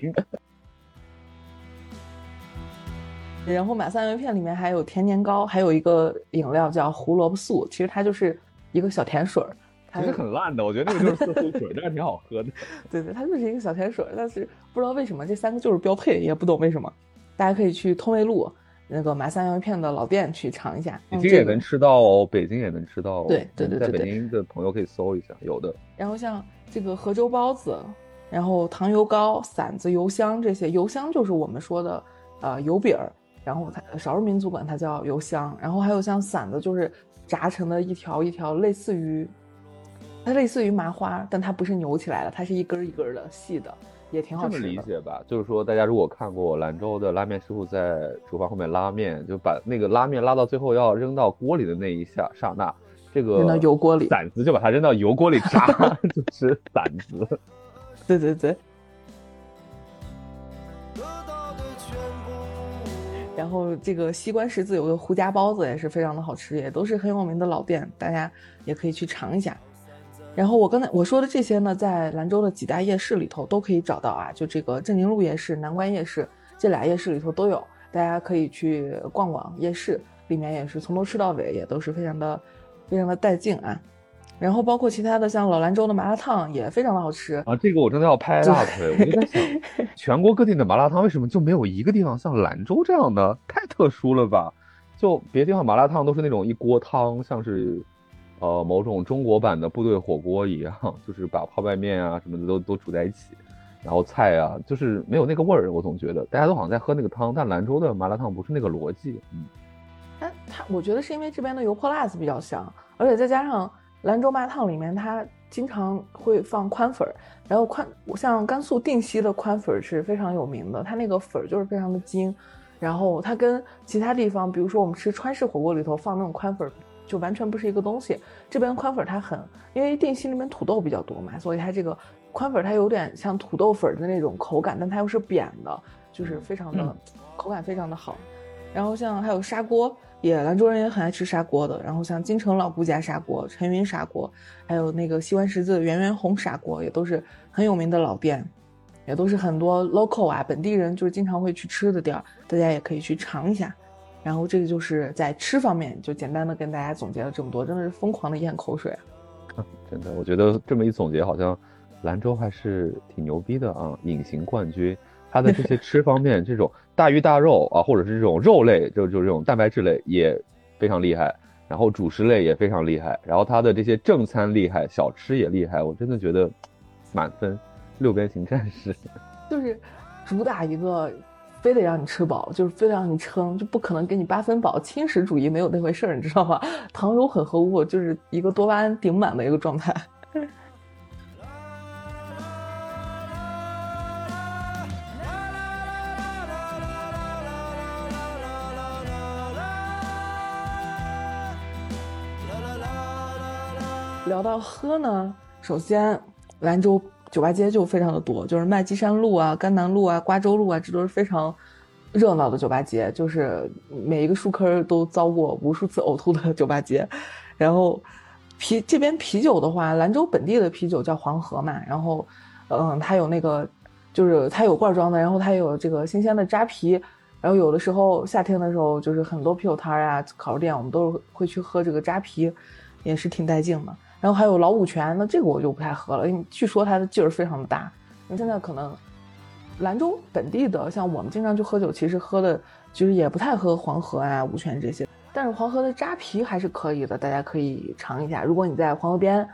然后马三洋芋片里面还有甜年糕，还有一个饮料叫胡萝卜素，其实它就是一个小甜水儿。它其实很烂的，我觉得那个就是色素水，但是挺好喝的。对 对，它就是一个小甜水儿，但是不知道为什么这三个就是标配，也不懂为什么。大家可以去通渭路那个麻三洋芋片的老店去尝一下。北京也能吃到哦，北京也能吃到哦。对对对对对在北京的朋友可以搜一下，有的。然后像这个河州包子，然后糖油糕、馓子、油香这些，油香就是我们说的呃油饼儿，然后它少数民族管它叫油香，然后还有像馓子就是炸成的一条一条，类似于它类似于麻花，但它不是扭起来的，它是一根一根的细的，也挺好吃这么。理解吧，就是说大家如果看过兰州的拉面师傅在厨房后面拉面，就把那个拉面拉到最后要扔到锅里的那一下刹那，这个扔到油锅里馓子就把它扔到油锅里炸，就是馓子。对对对。然后这个西关十字有个胡家包子也是非常的好吃，也都是很有名的老店，大家也可以去尝一下。然后我刚才我说的这些呢，在兰州的几大夜市里头都可以找到啊，就这个镇宁路夜市、南关夜市这俩夜市里头都有，大家可以去逛逛夜市，里面也是从头吃到尾，也都是非常的非常的带劲啊。然后包括其他的像老兰州的麻辣烫也非常的好吃，啊，这个我真的要拍大腿，我就在想，全国各地的麻辣烫为什么就没有一个地方像兰州这样的？太特殊了吧？就别的地方麻辣烫都是那种一锅汤，像是呃某种中国版的部队火锅一样，就是把泡麦面啊什么的都都煮在一起，然后菜啊就是没有那个味儿。我总觉得大家都好像在喝那个汤，但兰州的麻辣烫不是那个逻辑。嗯，它它，我觉得是因为这边的油泼辣子比较香，而且再加上兰州麻辣烫里面它经常会放宽粉儿，然后宽像甘肃定西的宽粉儿是非常有名的，它那个粉儿就是非常的精，然后它跟其他地方，比如说我们吃川式火锅里头放那种宽粉儿，就完全不是一个东西。这边宽粉儿它很，因为定西里面土豆比较多嘛，所以它这个宽粉儿它有点像土豆粉儿的那种口感，但它又是扁的，就是非常的、口感非常的好。然后像还有砂锅，也兰州人也很爱吃砂锅的。然后像金城老顾家砂锅、陈云砂锅，还有那个西关十字的圆圆红砂锅，也都是很有名的老店，也都是很多 local 啊本地人就是经常会去吃的店儿，大家也可以去尝一下。然后这个就是在吃方面，就简单的跟大家总结了这么多，真的是疯狂的咽口水啊！真的，我觉得这么一总结，好像兰州还是挺牛逼的啊，隐形冠军。它的这些吃方面，这种大鱼大肉啊，或者是这种肉类，就就这种蛋白质类也非常厉害，然后主食类也非常厉害，然后它的这些正餐厉害，小吃也厉害，我真的觉得满分，六边形战士。就是主打一个非得让你吃饱，就是非得让你撑，就不可能给你八分饱。轻食主义没有那回事儿，你知道吧？糖油混合物就是一个多巴胺顶满的一个状态。聊到喝呢，首先兰州酒吧街就非常的多，就是麦积山路啊、甘南路啊、瓜州路啊，这都是非常热闹的酒吧街，就是每一个树坑都遭过无数次呕吐的酒吧街。然后啤这边啤酒的话，兰州本地的啤酒叫黄河嘛，然后嗯，它有那个就是它有罐装的，然后它有这个新鲜的扎啤，然后有的时候夏天的时候，就是很多啤酒摊儿啊、烤肉店，我们都是会去喝这个扎啤，也是挺带劲的。然后还有老五泉，那这个我就不太喝了，因为据说它的劲儿非常的大。那现在可能兰州本地的，像我们经常去喝酒，其实喝的其实也不太喝黄河啊、五泉这些。但是黄河的扎啤还是可以的，大家可以尝一下。如果你在黄河边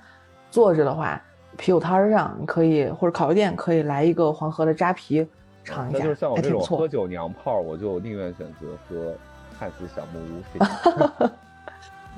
坐着的话，啤酒摊儿上你可以或者烤肉店可以来一个黄河的扎啤尝一下，那就是像我这种还挺不错喝。酒娘炮，我就宁愿选择喝汉斯小木屋。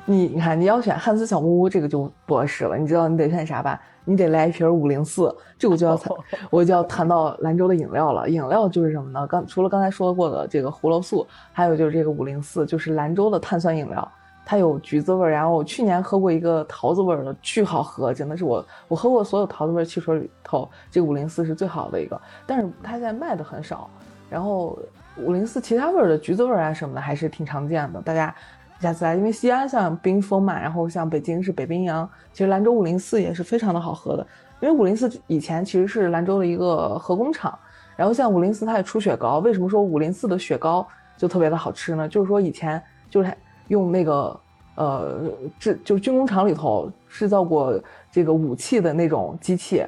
你你看，你要选汉斯小木屋，这个就不合适了。你知道你得选啥吧？你得来一瓶五零四，这我就要谈，我就要谈到兰州的饮料了。饮料就是什么呢？刚除了刚才说过的这个胡萝卜素，还有就是这个五零四，就是兰州的碳酸饮料。它有橘子味儿，然后我去年喝过一个桃子味儿的，巨好喝，真的是我我喝过所有桃子味儿汽水里头，这个五零四是最好的一个，但是它现在卖的很少。然后五零四其他味儿的橘子味儿啊什么的还是挺常见的，大家下次来，因为西安像冰峰嘛，然后像北京是北冰洋，其实兰州五零四也是非常的好喝的，因为五零四以前其实是兰州的一个核工厂，然后像五零四它也出雪糕，为什么说五零四的雪糕就特别的好吃呢？就是说以前就是用那个呃制就是军工厂里头制造过这个武器的那种机器，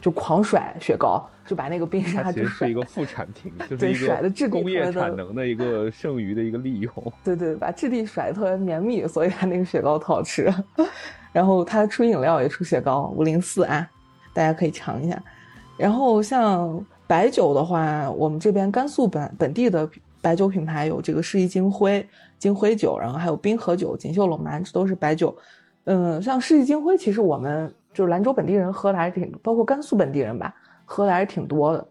就狂甩雪糕，就把那个冰沙就甩其实是一个副产品，就是对一甩的质工业的产能的一个 剩余的一个利用。对对，把质地甩的特别绵密，所以它那个雪糕特好吃。然后它出饮料也出雪糕，五零四啊，大家可以尝一下。然后像白酒的话，我们这边甘肃本本地的白酒品牌有这个世纪金辉、金辉酒，然后还有冰河酒、锦绣陇南，这都是白酒。嗯，像世纪金辉，其实我们就是兰州本地人喝的还是挺，包括甘肃本地人吧，喝的还是挺多的，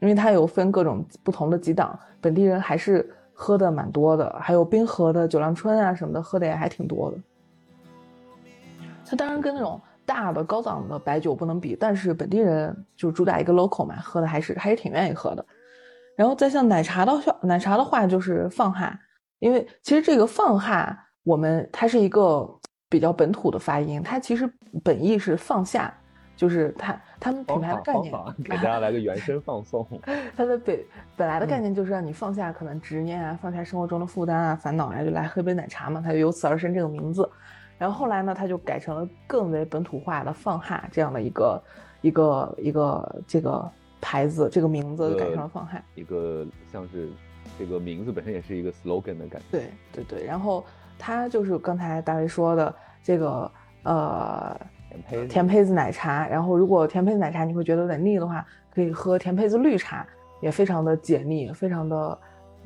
因为它有分各种不同的几档，本地人还是喝的蛮多的，还有滨河的酒酿春啊什么的，喝的也还挺多的。它当然跟那种大的高档的白酒不能比，但是本地人就主打一个 local 嘛，喝的还是还是挺愿意喝的。然后再像奶茶的话，奶茶的话就是放哈，因为其实这个放哈，我们它是一个比较本土的发音，它其实本意是放下，就是它他们品牌的概念，给大家来个原声放送。它的本本来的概念就是让你放下可能执念啊，放下生活中的负担啊、烦恼啊，就来喝杯奶茶嘛，它就由此而生这个名字。然后后来呢，它就改成了更为本土化的放哈这样的一个一个一个这个牌子，这个名字就改成了放哈。一个像是这个名字本身也是一个 slogan 的感觉。对对对，然后它就是刚才大卫说的这个呃甜胚子甜胚子奶茶，然后如果甜胚子奶茶你会觉得有点腻的话，可以喝甜胚子绿茶，也非常的解腻，非常的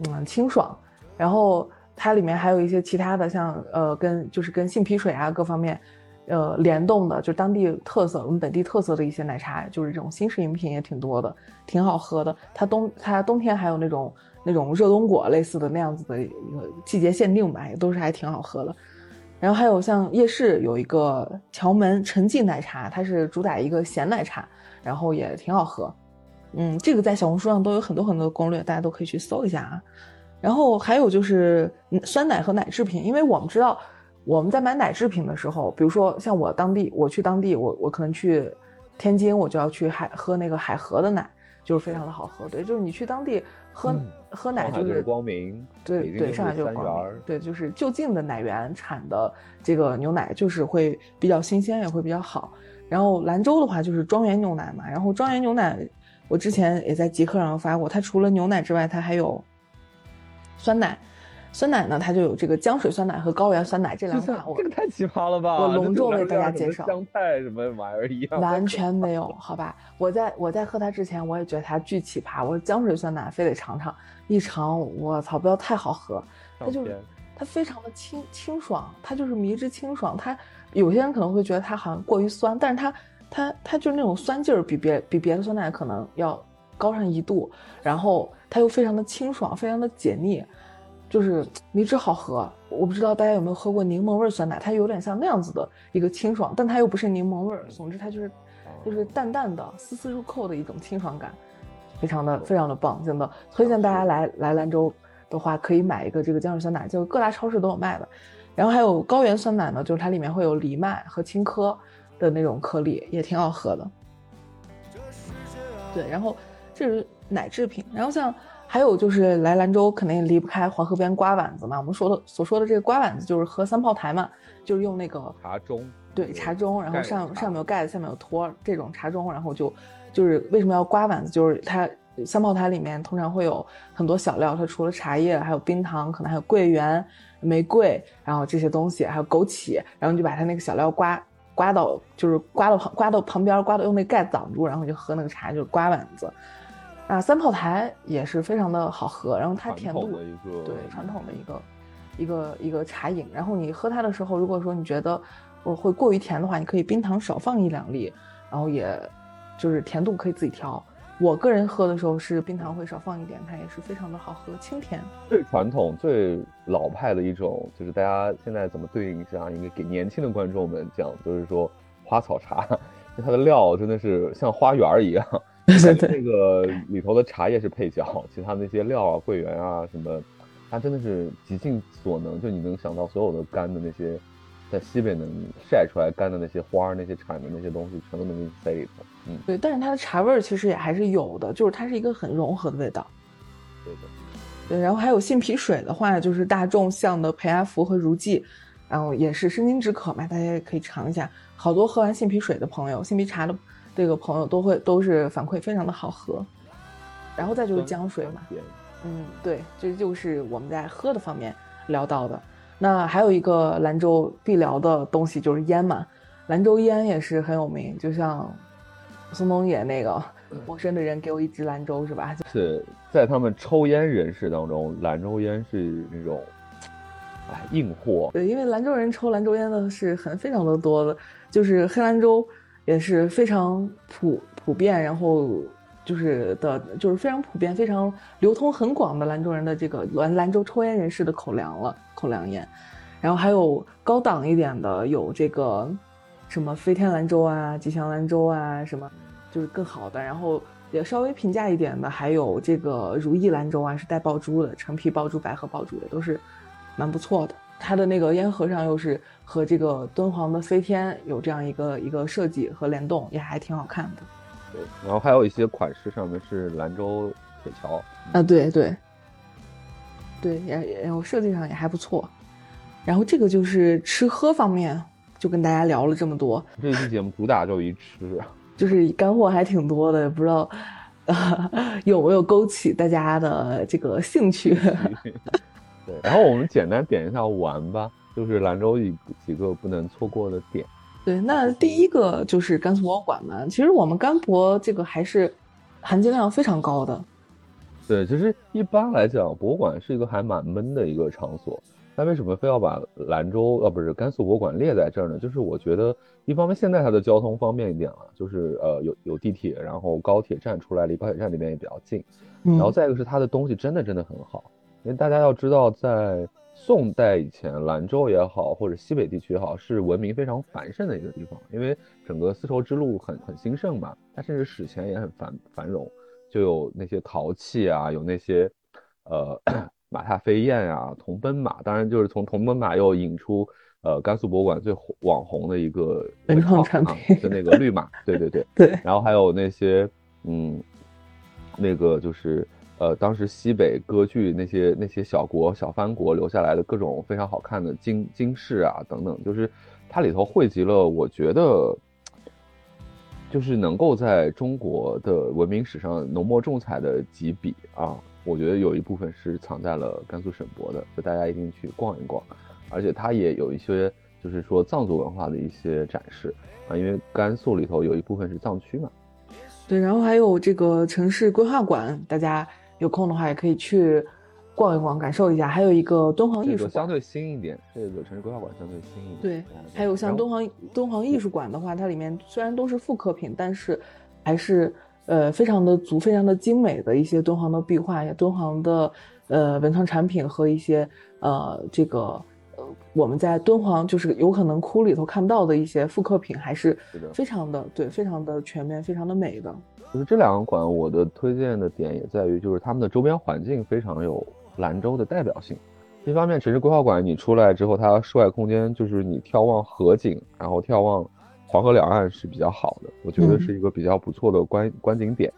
嗯清爽。然后它里面还有一些其他的，像呃跟就是跟杏皮水啊各方面呃联动的，就当地特色我们本地特色的一些奶茶，就是这种新式饮品也挺多的，挺好喝的。它冬它冬天还有那种那种热冬果类似的那样子的一个季节限定吧，也都是还挺好喝的。然后还有像夜市有一个桥门陈记奶茶，它是主打一个咸奶茶，然后也挺好喝。嗯，这个在小红书上都有很多很多的攻略，大家都可以去搜一下啊。然后还有就是酸奶和奶制品，因为我们知道我们在买奶制品的时候，比如说像我当地，我去当地，我我可能去天津，我就要去海喝那个海河的奶，就是非常的好喝。对，就是你去当地喝、嗯喝奶就是是光明，对对，上海就是光明对，就是就近的奶源产的这个牛奶，就是会比较新鲜，也会比较好。然后兰州的话就是庄园牛奶嘛，然后庄园牛奶，我之前也在极客上发过，它除了牛奶之外，它还有酸奶。酸奶呢，它就有这个江水酸奶和高原酸奶这两款，我这个太奇葩了吧！我隆重为大家介绍香菜什么玩意儿一样，完全没有，好吧？我在我在喝它之前，我也觉得它巨奇葩。我说江水酸奶非得尝尝，一尝，我操，不要太好喝，它就是它非常的清清爽，它就是迷之清爽。它有些人可能会觉得它好像过于酸，但是它它它就是那种酸劲儿比别比别的酸奶可能要高上一度，然后它又非常的清爽，非常的解腻，就是迷之好喝。我不知道大家有没有喝过柠檬味儿酸奶，它有点像那样子的一个清爽，但它又不是柠檬味儿。总之它就是就是淡淡的、丝丝入扣的一种清爽感，非常的非常的棒，真的推荐大家来来兰州的话，可以买一个这个姜水酸奶，就各大超市都有卖的。然后还有高原酸奶呢，就是它里面会有藜麦和青稞的那种颗粒，也挺好喝的。对，然后这是奶制品，然后像还有就是来兰州肯定离不开黄河边刮碗子嘛。我们说的所说的这个刮碗子就是喝三炮台嘛，就是用那个茶盅，对茶盅，然后上上面有盖子，下面有托儿这种茶盅，然后就就是为什么要刮碗子，就是它三炮台里面通常会有很多小料，它除了茶叶，还有冰糖，可能还有桂圆、玫瑰，然后这些东西，还有枸杞，然后你就把它那个小料刮刮到，就是刮到旁刮到旁边，刮到用那盖子挡住，然后就喝那个茶，就是刮碗子。啊，三炮台也是非常的好喝，然后它甜度对传统的一个一个一个茶饮，然后你喝它的时候，如果说你觉得我会过于甜的话，你可以冰糖少放一两粒，然后也就是甜度可以自己调。我个人喝的时候是冰糖会少放一点，它也是非常的好喝，清甜。最传统、最老派的一种，就是大家现在怎么对应一下，应该给年轻的观众们讲，就是说花草茶，它的料真的是像花园儿一样。对对对，这个里头的茶叶是配角，其他那些料啊、桂圆啊什么，它真的是极尽所能，就你能想到所有的干的那些，在西北能晒出来干的那些花儿、那些产的那些东西，全都能给你塞里头。嗯，对，但是它的茶味儿其实也还是有的，就是它是一个很融合的味道。对的。对，然后还有杏皮水的话，就是大众向的培阿福和如记，然后也是生津止渴嘛，大家也可以尝一下。好多喝完杏皮水的朋友，杏皮茶的。这个朋友都会都是反馈非常的好喝，然后再就是江水嘛，嗯，对，这就是我们在喝的方面聊到的。那还有一个兰州必聊的东西就是烟嘛，兰州烟也是很有名，就像宋冬野那个陌生的人给我一支兰州是吧？是在他们抽烟人士当中，兰州烟是那种哎硬货。对，因为兰州人抽兰州烟的是很非常的多的，就是黑兰州。也是非常普普遍，然后就是的，就是非常普遍、非常流通很广的兰州人的这个兰兰州抽烟人士的口粮了，口粮烟。然后还有高档一点的，有这个什么飞天兰州啊、吉祥兰州啊，什么就是更好的。然后也稍微平价一点的，还有这个如意兰州啊，是带爆珠的，陈皮爆珠、白鹤爆珠的，都是蛮不错的。它的那个烟盒上又是和这个敦煌的飞天有这样一个一个设计和联动，也还挺好看的。对，然后还有一些款式上面是兰州铁桥啊，对对，对，也然后设计上也还不错。然后这个就是吃喝方面，就跟大家聊了这么多。这期节目主打就一吃，就是干货还挺多的，不知道 有没有勾起大家的这个兴趣。对，然后我们简单点一下玩吧，就是兰州几几个不能错过的点。对，那第一个就是甘肃博物馆嘛。其实我们甘博这个还是含金量非常高的。对，其实一般来讲，博物馆是一个还蛮闷的一个场所。那为什么非要把兰州呃不是甘肃博物馆列在这儿呢？就是我觉得一方面现在它的交通方便一点了，就是呃有有地铁，然后高铁站出来离高铁站那边也比较近。然后再一个是它的东西真的真的很好。因为大家要知道，在宋代以前，兰州也好，或者西北地区也好，是文明非常繁盛的一个地方。因为整个丝绸之路很很兴盛嘛，它甚至史前也很繁繁荣，就有那些陶器啊，有那些呃 马踏飞燕啊，铜奔马。当然，就是从铜奔马又引出呃甘肃博物馆最网红的一个文创产品，就那个绿马。对对对 对。然后还有那些嗯，那个就是。呃，当时西北割据那些那些小国小藩国留下来的各种非常好看的金金饰啊等等，就是它里头汇集了，我觉得就是能够在中国的文明史上浓墨重彩的几笔啊，我觉得有一部分是藏在了甘肃省博的，就大家一定去逛一逛，而且它也有一些就是说藏族文化的一些展示啊，因为甘肃里头有一部分是藏区嘛。对，然后还有这个城市规划馆，大家。有空的话也可以去逛一逛，感受一下。还有一个敦煌艺术馆，相对新一点。这个城市规划馆相对新一点。对，还有像敦煌敦煌艺术馆的话，它里面虽然都是复刻品，但是还是呃非常的足、非常的精美的一些敦煌的壁画、敦煌的呃文创产品和一些呃这个呃我们在敦煌就是有可能窟里头看不到的一些复刻品，还是非常的对，非常的全面、非常的美的。就是这两个馆，我的推荐的点也在于，就是他们的周边环境非常有兰州的代表性。一方面，城市规划馆你出来之后，它室外空间就是你眺望河景，然后眺望黄河两岸是比较好的，我觉得是一个比较不错的观观景点。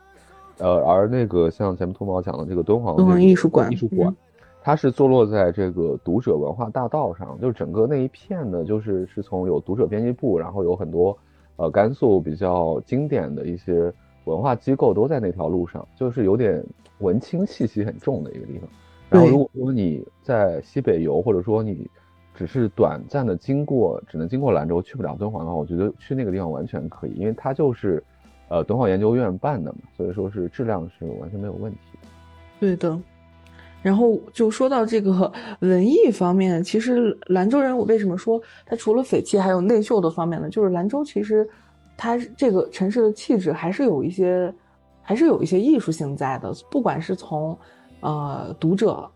呃，而那个像前面兔毛讲的这个敦煌敦煌艺术馆，艺术馆，它是坐落在这个读者文化大道上，就是整个那一片呢，就是是从有读者编辑部，然后有很多呃甘肃比较经典的一些。文化机构都在那条路上，就是有点文青气息很重的一个地方。然后如果说你在西北游，或者说你只是短暂的经过，只能经过兰州，去不了敦煌的话，我觉得去那个地方完全可以，因为它就是呃敦煌研究院办的嘛，所以说是质量是完全没有问题。对的。然后就说到这个文艺方面，其实兰州人，我为什么说他除了匪气，还有内秀的方面呢？就是兰州其实它这个城市的气质还是有一些，还是有一些艺术性在的。不管是从呃读者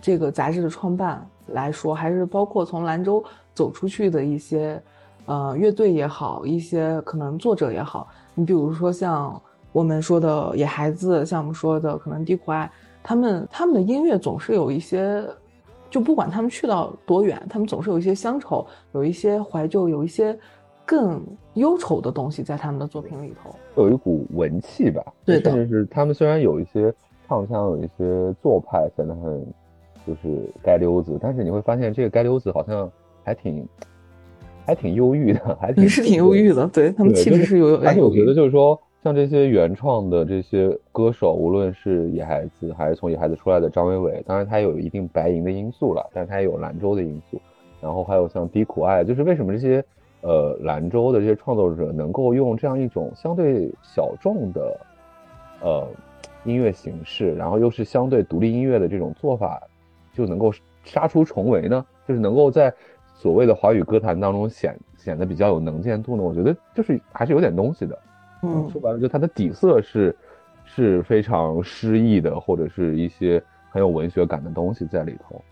这个杂志的创办来说，还是包括从兰州走出去的一些呃乐队也好，一些可能作者也好，你比如说像我们说的野孩子，像我们说的可能低苦爱。他们他们的音乐总是有一些，就不管他们去到多远，他们总是有一些乡愁，有一些怀旧，有一些更忧愁的东西在他们的作品里头，有一股文气吧。对的，甚至是他们虽然有一些唱腔，有一些做派显得很就是街溜子，但是你会发现这个街溜子好像还挺还挺忧郁的，还挺是挺忧郁的。对他们气质是有，而且我觉得就是说。像这些原创的这些歌手，无论是野孩子还是从野孩子出来的张伟伟，当然他有一定白银的因素了，但是他也有兰州的因素。然后还有像低苦爱，就是为什么这些呃兰州的这些创作者能够用这样一种相对小众的呃音乐形式，然后又是相对独立音乐的这种做法，就能够杀出重围呢？就是能够在所谓的华语歌坛当中显显得比较有能见度呢？我觉得就是还是有点东西的。嗯，说白了，就它的底色是是非常诗意的，或者是一些很有文学感的东西在里头。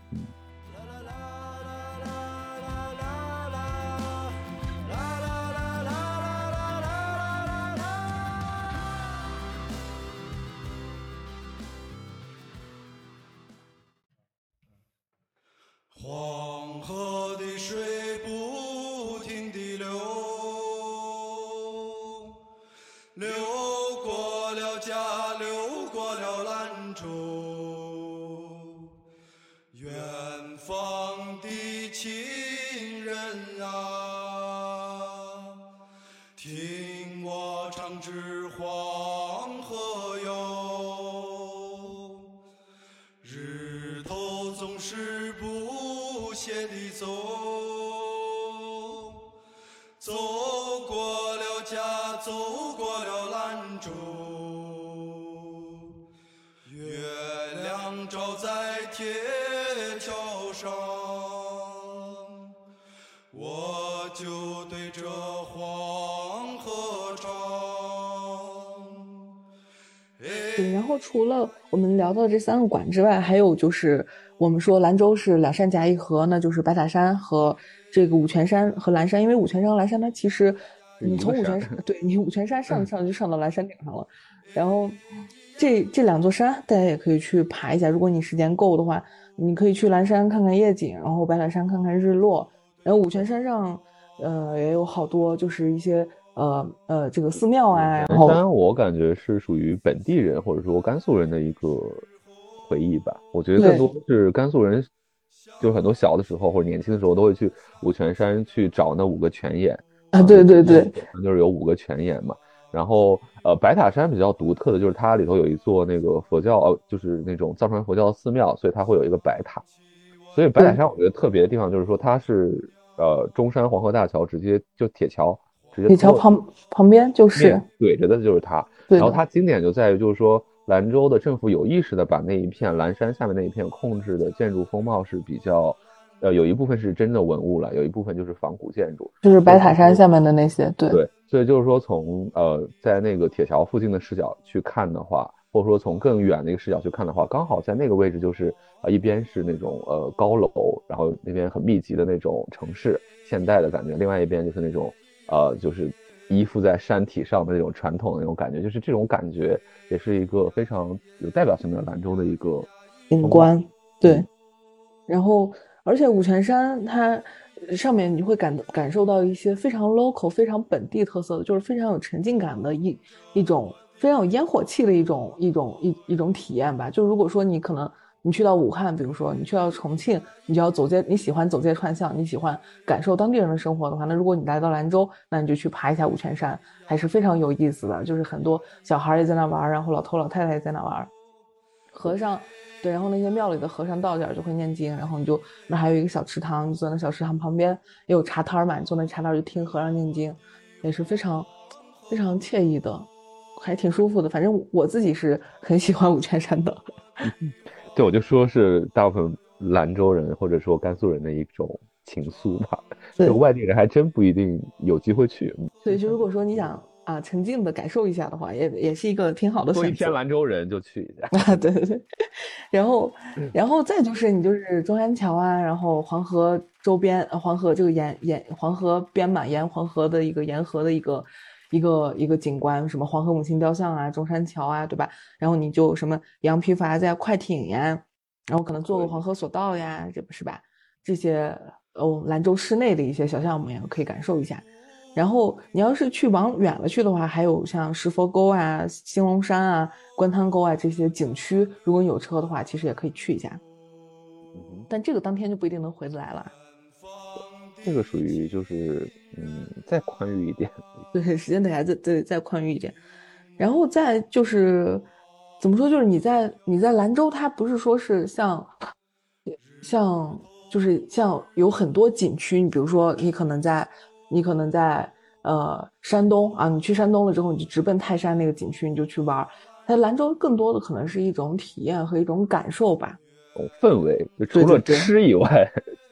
听我唱支黄河谣，日头总是不懈地走，走过了家走。除了我们聊到这三个馆之外，还有就是我们说兰州是两山夹一河，那就是白塔山和这个五泉山和蓝山。因为五泉山和蓝山它其实你从五泉 山对你五泉山上上就上到蓝山顶上了。然后这这两座山大家也可以去爬一下，如果你时间够的话，你可以去蓝山看看夜景，然后白塔山看看日落。然后五泉山上呃也有好多就是一些。呃呃，这个寺庙啊，然后山我感觉是属于本地人或者说甘肃人的一个回忆吧。我觉得更多是甘肃人，就是很多小的时候或者年轻的时候都会去五泉山去找那五个泉眼啊，对对对，就是有五个泉眼嘛。然后呃，白塔山比较独特的就是它里头有一座那个佛教，呃就是那种藏传佛教的寺庙，所以它会有一个白塔。所以白塔山我觉得特别的地方就是说它是呃中山黄河大桥直接就铁桥。铁桥旁旁边就是怼着的就是它，然后它经典就在于就是说兰州的政府有意识的把那一片蓝山下面那一片控制的建筑风貌是比较，呃，有一部分是真的文物了，有一部分就是仿古建筑，就是白塔山下面的那些，对对，所以就是说从呃在那个铁桥附近的视角去看的话，或者说从更远的一个视角去看的话，刚好在那个位置就是啊一边是那种呃高楼，然后那边很密集的那种城市现代的感觉，另外一边就是那种。呃，就是依附在山体上的那种传统的那种感觉，就是这种感觉，也是一个非常有代表性的兰州的一个景观。对，然后而且五泉山它上面你会感感受到一些非常 local、非常本地特色的，就是非常有沉浸感的一一种非常有烟火气的一种一种一一种体验吧。就如果说你可能。你去到武汉，比如说你去到重庆，你就要走街，你喜欢走街串巷，你喜欢感受当地人的生活的话，那如果你来到兰州，那你就去爬一下五泉山，还是非常有意思的。就是很多小孩也在那玩，然后老头老太太也在那玩。和尚，对，然后那些庙里的和尚到点就会念经，然后你就那还有一个小池塘，你坐在小池塘旁边也有茶摊嘛，你坐那茶摊就听和尚念经，也是非常非常惬意的，还挺舒服的。反正我自己是很喜欢五泉山的。对，我就说是大部分兰州人或者说甘肃人的一种情愫吧，就外地人还真不一定有机会去。所以，就如果说你想。啊，沉浸的感受一下的话，也也是一个挺好的选择。做一天兰州人就去一下啊，对对对。然后，然后再就是你就是中山桥啊，然后黄河周边，黄河这个沿沿黄河边嘛，沿黄河的一个沿河的一个一个一个景观，什么黄河母亲雕像啊，中山桥啊，对吧？然后你就什么羊皮筏子、快艇呀，然后可能坐个黄河索道呀，这不是吧？这些哦，兰州市内的一些小项目也可以感受一下。然后你要是去往远了去的话，还有像石佛沟啊、兴隆山啊、观滩沟啊这些景区，如果你有车的话，其实也可以去一下。但这个当天就不一定能回得来了。这个属于就是嗯，再宽裕一点。对，时间得还再再再宽裕一点。然后再就是怎么说，就是你在你在兰州，它不是说是像像就是像有很多景区，你比如说你可能在。你可能在呃山东啊，你去山东了之后，你就直奔泰山那个景区，你就去玩。在兰州更多的可能是一种体验和一种感受吧，种氛围。就除了吃以外，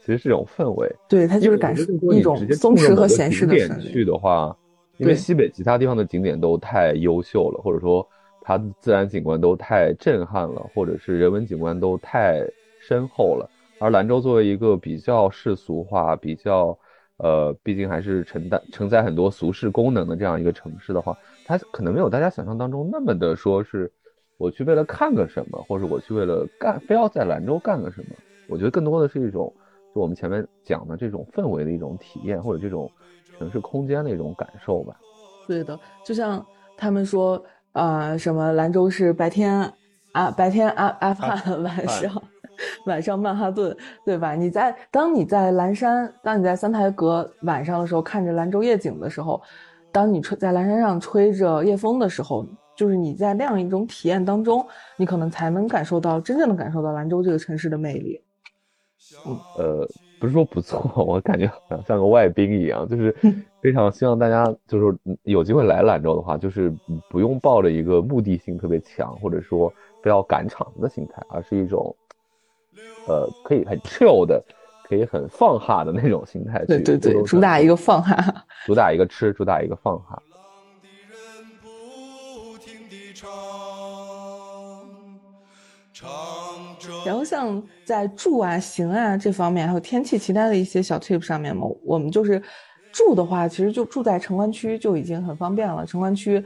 其实是一种氛围。对，它就是感受一种松弛和闲适的点去的话，因为西北其他地方的景点都太优秀了，或者说它的自然景观都太震撼了，或者是人文景观都太深厚了。而兰州作为一个比较世俗化、比较。呃，毕竟还是承担承载很多俗世功能的这样一个城市的话，它可能没有大家想象当中那么的说是我去为了看个什么，或者我去为了干非要在兰州干个什么。我觉得更多的是一种，就我们前面讲的这种氛围的一种体验，或者这种城市空间的一种感受吧。对的，就像他们说啊，什么兰州是白天啊，白天阿阿富汗，晚上。晚上曼哈顿，对吧？你在当你在蓝山，当你在三台阁晚上的时候，看着兰州夜景的时候，当你吹在蓝山上吹着夜风的时候，就是你在那样一种体验当中，你可能才能感受到真正的感受到兰州这个城市的魅力。嗯，呃，不是说不错，我感觉好像像个外宾一样，就是非常希望大家就是有机会来兰州的话，就是不用抱着一个目的性特别强，或者说非要赶场的心态，而是一种。呃，可以很 chill 的，可以很放哈的那种心态去，对对对，主打一个放哈，主打一个吃，主打一个放哈。然后像在住啊、行啊这方面，还有天气其他的一些小 tip 上面嘛，我们就是住的话，其实就住在城关区就已经很方便了。城关区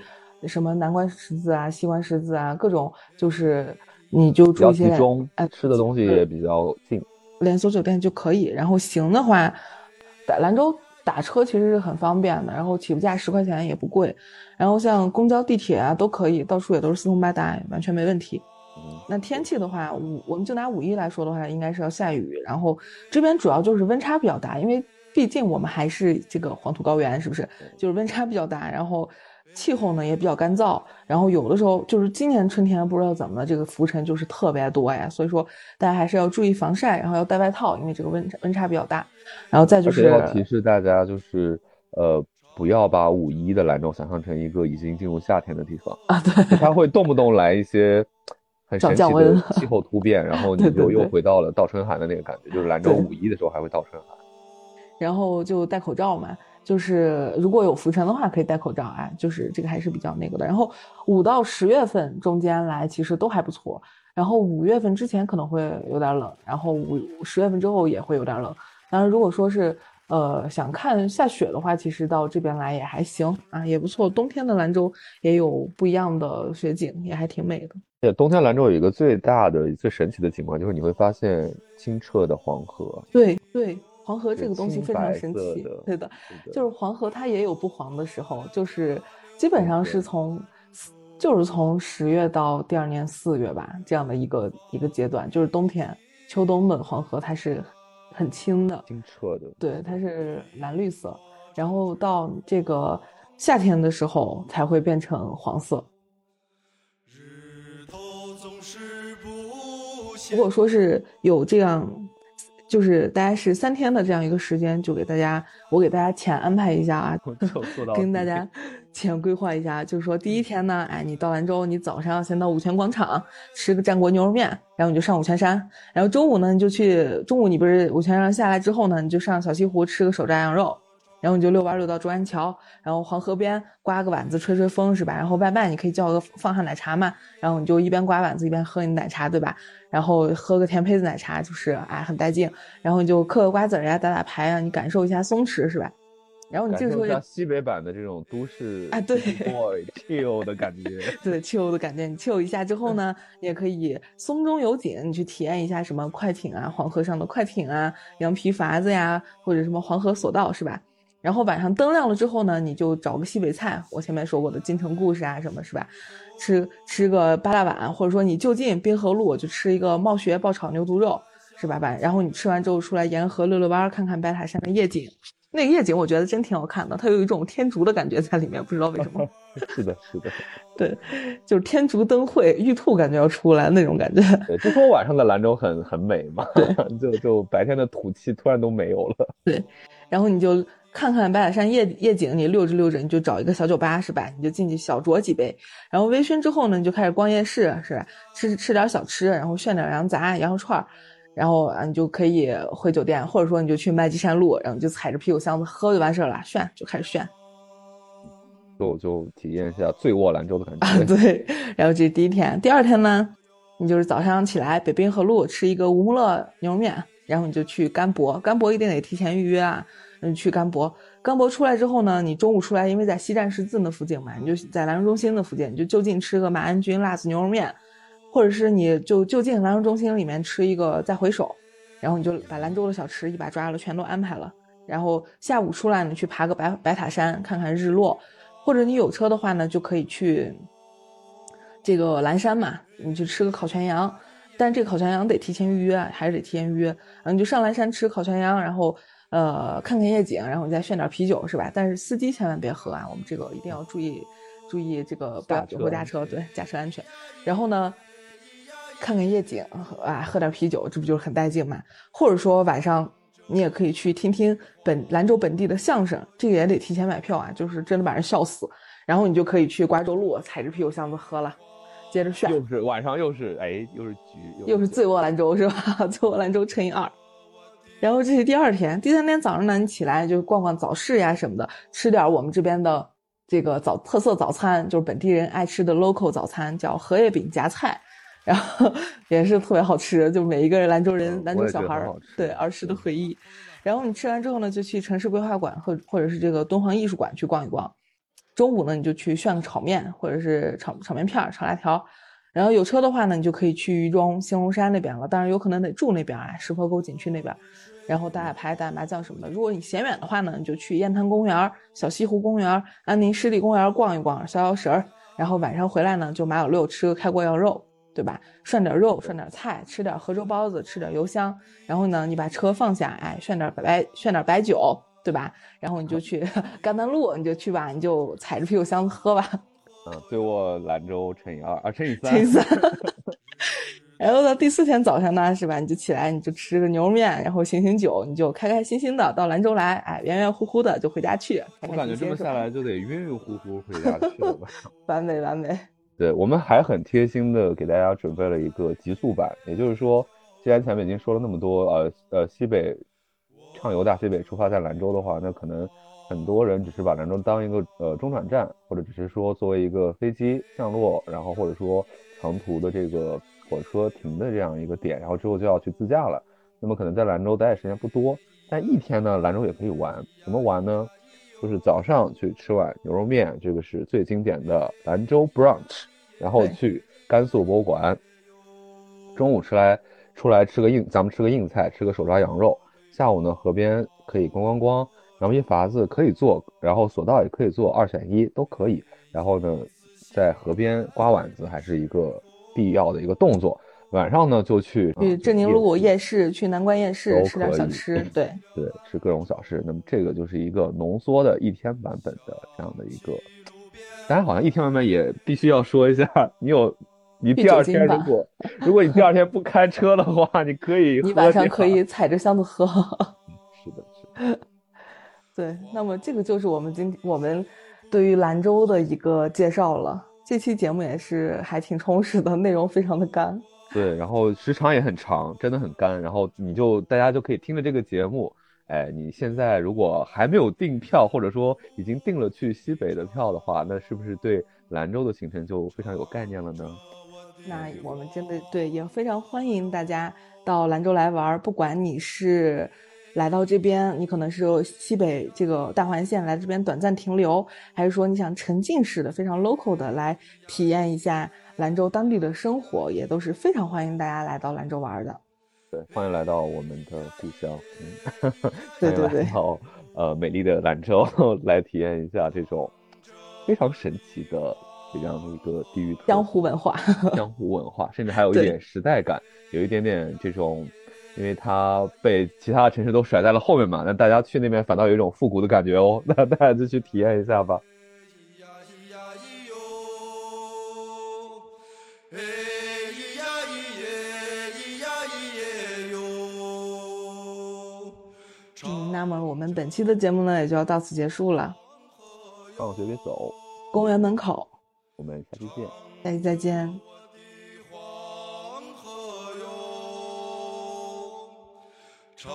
什么南关十字啊、西关十字啊，各种就是。你就住一些，哎，吃的东西也比较近，连锁酒店就可以。然后行的话，在兰州打车其实是很方便的，然后起步价十块钱也不贵。然后像公交、地铁啊都可以，到处也都是四通八达，完全没问题。那天气的话，五我们就拿五一来说的话，应该是要下雨。然后这边主要就是温差比较大，因为毕竟我们还是这个黄土高原，是不是？就是温差比较大，然后。气候呢也比较干燥，然后有的时候就是今年春天不知道怎么了，这个浮尘就是特别多呀，所以说大家还是要注意防晒，然后要带外套，因为这个温温差比较大。然后再就是要提示大家，就是呃不要把五一的兰州想象成一个已经进入夏天的地方啊，对，它会动不动来一些很神奇的 气候突变，然后 你就又回到了倒春寒的那个感觉，就是兰州五一的时候还会倒春寒，然后就戴口罩嘛。就是如果有浮尘的话，可以戴口罩啊。就是这个还是比较那个的。然后五到十月份中间来，其实都还不错。然后五月份之前可能会有点冷，然后五十月份之后也会有点冷。当然，如果说是呃想看下雪的话，其实到这边来也还行啊，也不错。冬天的兰州也有不一样的雪景，也还挺美的。对，冬天兰州有一个最大的、最神奇的景观，就是你会发现清澈的黄河。对对。黄河这个东西非常神奇，对的，就是黄河它也有不黄的时候，就是基本上是从，就是从十月到第二年四月吧，这样的一个一个阶段，就是冬天、秋冬的黄河它是很清的、清澈的，对，它是蓝绿色，然后到这个夏天的时候才会变成黄色。如果说是有这样，就是大家是三天的这样一个时间，就给大家，我给大家浅安排一下啊，跟大家浅规划一下，就是说第一天呢，哎，你到兰州，你早上先到五泉广场吃个战国牛肉面，然后你就上五泉山，然后中午呢，你就去中午你不是五泉山下来之后呢，你就上小西湖吃个手抓羊肉。然后你就遛弯遛到中安桥，然后黄河边刮个碗子吹吹风是吧？然后外卖你可以叫个放下奶茶嘛，然后你就一边刮碗子一边喝你奶茶对吧？然后喝个甜胚子奶茶就是哎很带劲，然后你就嗑个瓜子呀打打牌啊，你感受一下松弛是吧？然后你这个时候像西北版的这种都市啊对，boy chill 的感觉，对 chill 的感觉，你 chill 一下之后呢，你也可以松中有景，你去体验一下什么快艇啊，黄河上的快艇啊，羊皮筏子呀，或者什么黄河索道是吧？然后晚上灯亮了之后呢，你就找个西北菜，我前面说过的京城故事啊什么，是吧？吃吃个八大碗，或者说你就近滨河路就吃一个冒雪爆炒牛肚肉，是吧？吧，然后你吃完之后出来沿河溜溜弯，看看白塔山的夜景。那个夜景我觉得真挺好看的，它有一种天竺的感觉在里面，不知道为什么。是的，是的。对，就是天竺灯会，玉兔感觉要出来那种感觉。对，就说晚上的兰州很很美嘛。对，就就白天的土气突然都没有了。对，然后你就。看看白塔山夜夜景，你溜着溜着，你就找一个小酒吧，是吧？你就进去小酌几杯，然后微醺之后呢，你就开始逛夜市，是吧？吃吃点小吃，然后炫点羊杂、羊肉串然后啊，你就可以回酒店，或者说你就去麦积山路，然后就踩着啤酒箱子喝就完事儿了，炫就开始炫，就就体验一下醉卧兰州的感觉。啊，对。然后这是第一天，第二天呢，你就是早上起来北滨河路吃一个吴木乐牛肉面，然后你就去甘博，甘博一定得提前预约啊。嗯，去甘博，甘博出来之后呢，你中午出来，因为在西站十字那附近嘛，你就在兰州中心那附近，你就就近吃个马鞍军辣子牛肉面，或者是你就就近兰州中心里面吃一个再回首，然后你就把兰州的小吃一把抓了，全都安排了。然后下午出来呢，去爬个白白塔山，看看日落，或者你有车的话呢，就可以去这个蓝山嘛，你去吃个烤全羊，但这个烤全羊得提前预约，还是得提前预约。然后你就上蓝山吃烤全羊，然后。呃，看看夜景，然后你再炫点啤酒，是吧？但是司机千万别喝啊，我们这个一定要注意，注意这个不要酒后驾车，对，驾车安全。然后呢，看看夜景，啊，喝点啤酒，这不就是很带劲嘛？或者说晚上你也可以去听听本兰州本地的相声，这个也得提前买票啊，就是真的把人笑死。然后你就可以去瓜州路踩着啤酒箱子喝了，接着炫。又是晚上，又是哎，又是局，又是醉卧兰州，是吧？醉卧兰州乘以二。然后这是第二天，第三天早上呢，你起来就逛逛早市呀什么的，吃点我们这边的这个早特色早餐，就是本地人爱吃的 local 早餐，叫荷叶饼夹菜，然后 也是特别好吃，就每一个兰州人、兰州小孩儿对儿时的回忆。然后你吃完之后呢，就去城市规划馆或或者是这个敦煌艺术馆去逛一逛。中午呢，你就去炫个炒面，或者是炒炒面片、炒辣条。然后有车的话呢，你就可以去渝中兴隆山那边了，当然有可能得住那边啊，石坡沟景区那边。然后打打牌、打打麻将什么的。如果你嫌远的话呢，你就去雁潭公园、小西湖公园、安宁湿地公园逛一逛、消消食儿。然后晚上回来呢，就马小六吃个开锅羊肉，对吧？涮点肉，涮点菜，吃点河州包子，吃点油香。然后呢，你把车放下，哎，炫点白，炫点白酒，对吧？然后你就去 甘南路，你就去吧，你就踩着啤酒箱子喝吧。嗯，醉卧兰州乘以二啊，乘以三。乘以三。然后到第四天早上呢，是吧？你就起来，你就吃个牛肉面，然后醒醒酒，你就开开心心的到兰州来，哎，圆圆乎乎的就回家去。我感觉这么下来就得晕晕乎乎回家去了吧？完美，完美。对我们还很贴心的给大家准备了一个极速版，也就是说，既然前面已经说了那么多，呃呃，西北畅游大西北，出发在兰州的话，那可能很多人只是把兰州当一个呃中转站，或者只是说作为一个飞机降落，然后或者说长途的这个。火车停的这样一个点，然后之后就要去自驾了。那么可能在兰州待的时间不多，但一天呢，兰州也可以玩。怎么玩呢？就是早上去吃碗牛肉面，这个是最经典的兰州 brunch，然后去甘肃博物馆。中午吃来出来吃个硬，咱们吃个硬菜，吃个手抓羊肉。下午呢，河边可以咣咣咣，羊皮筏子可以坐，然后索道也可以坐，二选一都可以。然后呢，在河边刮碗子还是一个。必要的一个动作，晚上呢就去去镇宁路夜市，去南关夜市吃点小吃，对对，吃各种小吃。那么这个就是一个浓缩的一天版本的这样的一个，大家好像一天版本也必须要说一下，你有你第二天如果如果你第二天不开车的话，你可以你晚上可以踩着箱子喝。是的，是的，对，那么这个就是我们今我们对于兰州的一个介绍了。这期节目也是还挺充实的，内容非常的干。对，然后时长也很长，真的很干。然后你就大家就可以听着这个节目，哎，你现在如果还没有订票，或者说已经订了去西北的票的话，那是不是对兰州的行程就非常有概念了呢？那我们真的对也非常欢迎大家到兰州来玩，不管你是来到这边，你可能是西北这个大环线来这边短暂停留，还是说你想沉浸式的、非常 local 的来体验一下兰州当地的生活，也都是非常欢迎大家来到兰州玩的。对，欢迎来到我们的故乡，嗯，对对对来到呃美丽的兰州，来体验一下这种非常神奇的这样的一个地域江湖文化，江湖文化，甚至还有一点时代感，有一点点这种，因为它被其他的城市都甩在了后面嘛，那大家去那边反倒有一种复古的感觉哦，那大家就去体验一下吧。嗯，那么我们本期的节目呢也就要到此结束了。放学别走，公园门口，我们下期见。下期再见。黄河哟，长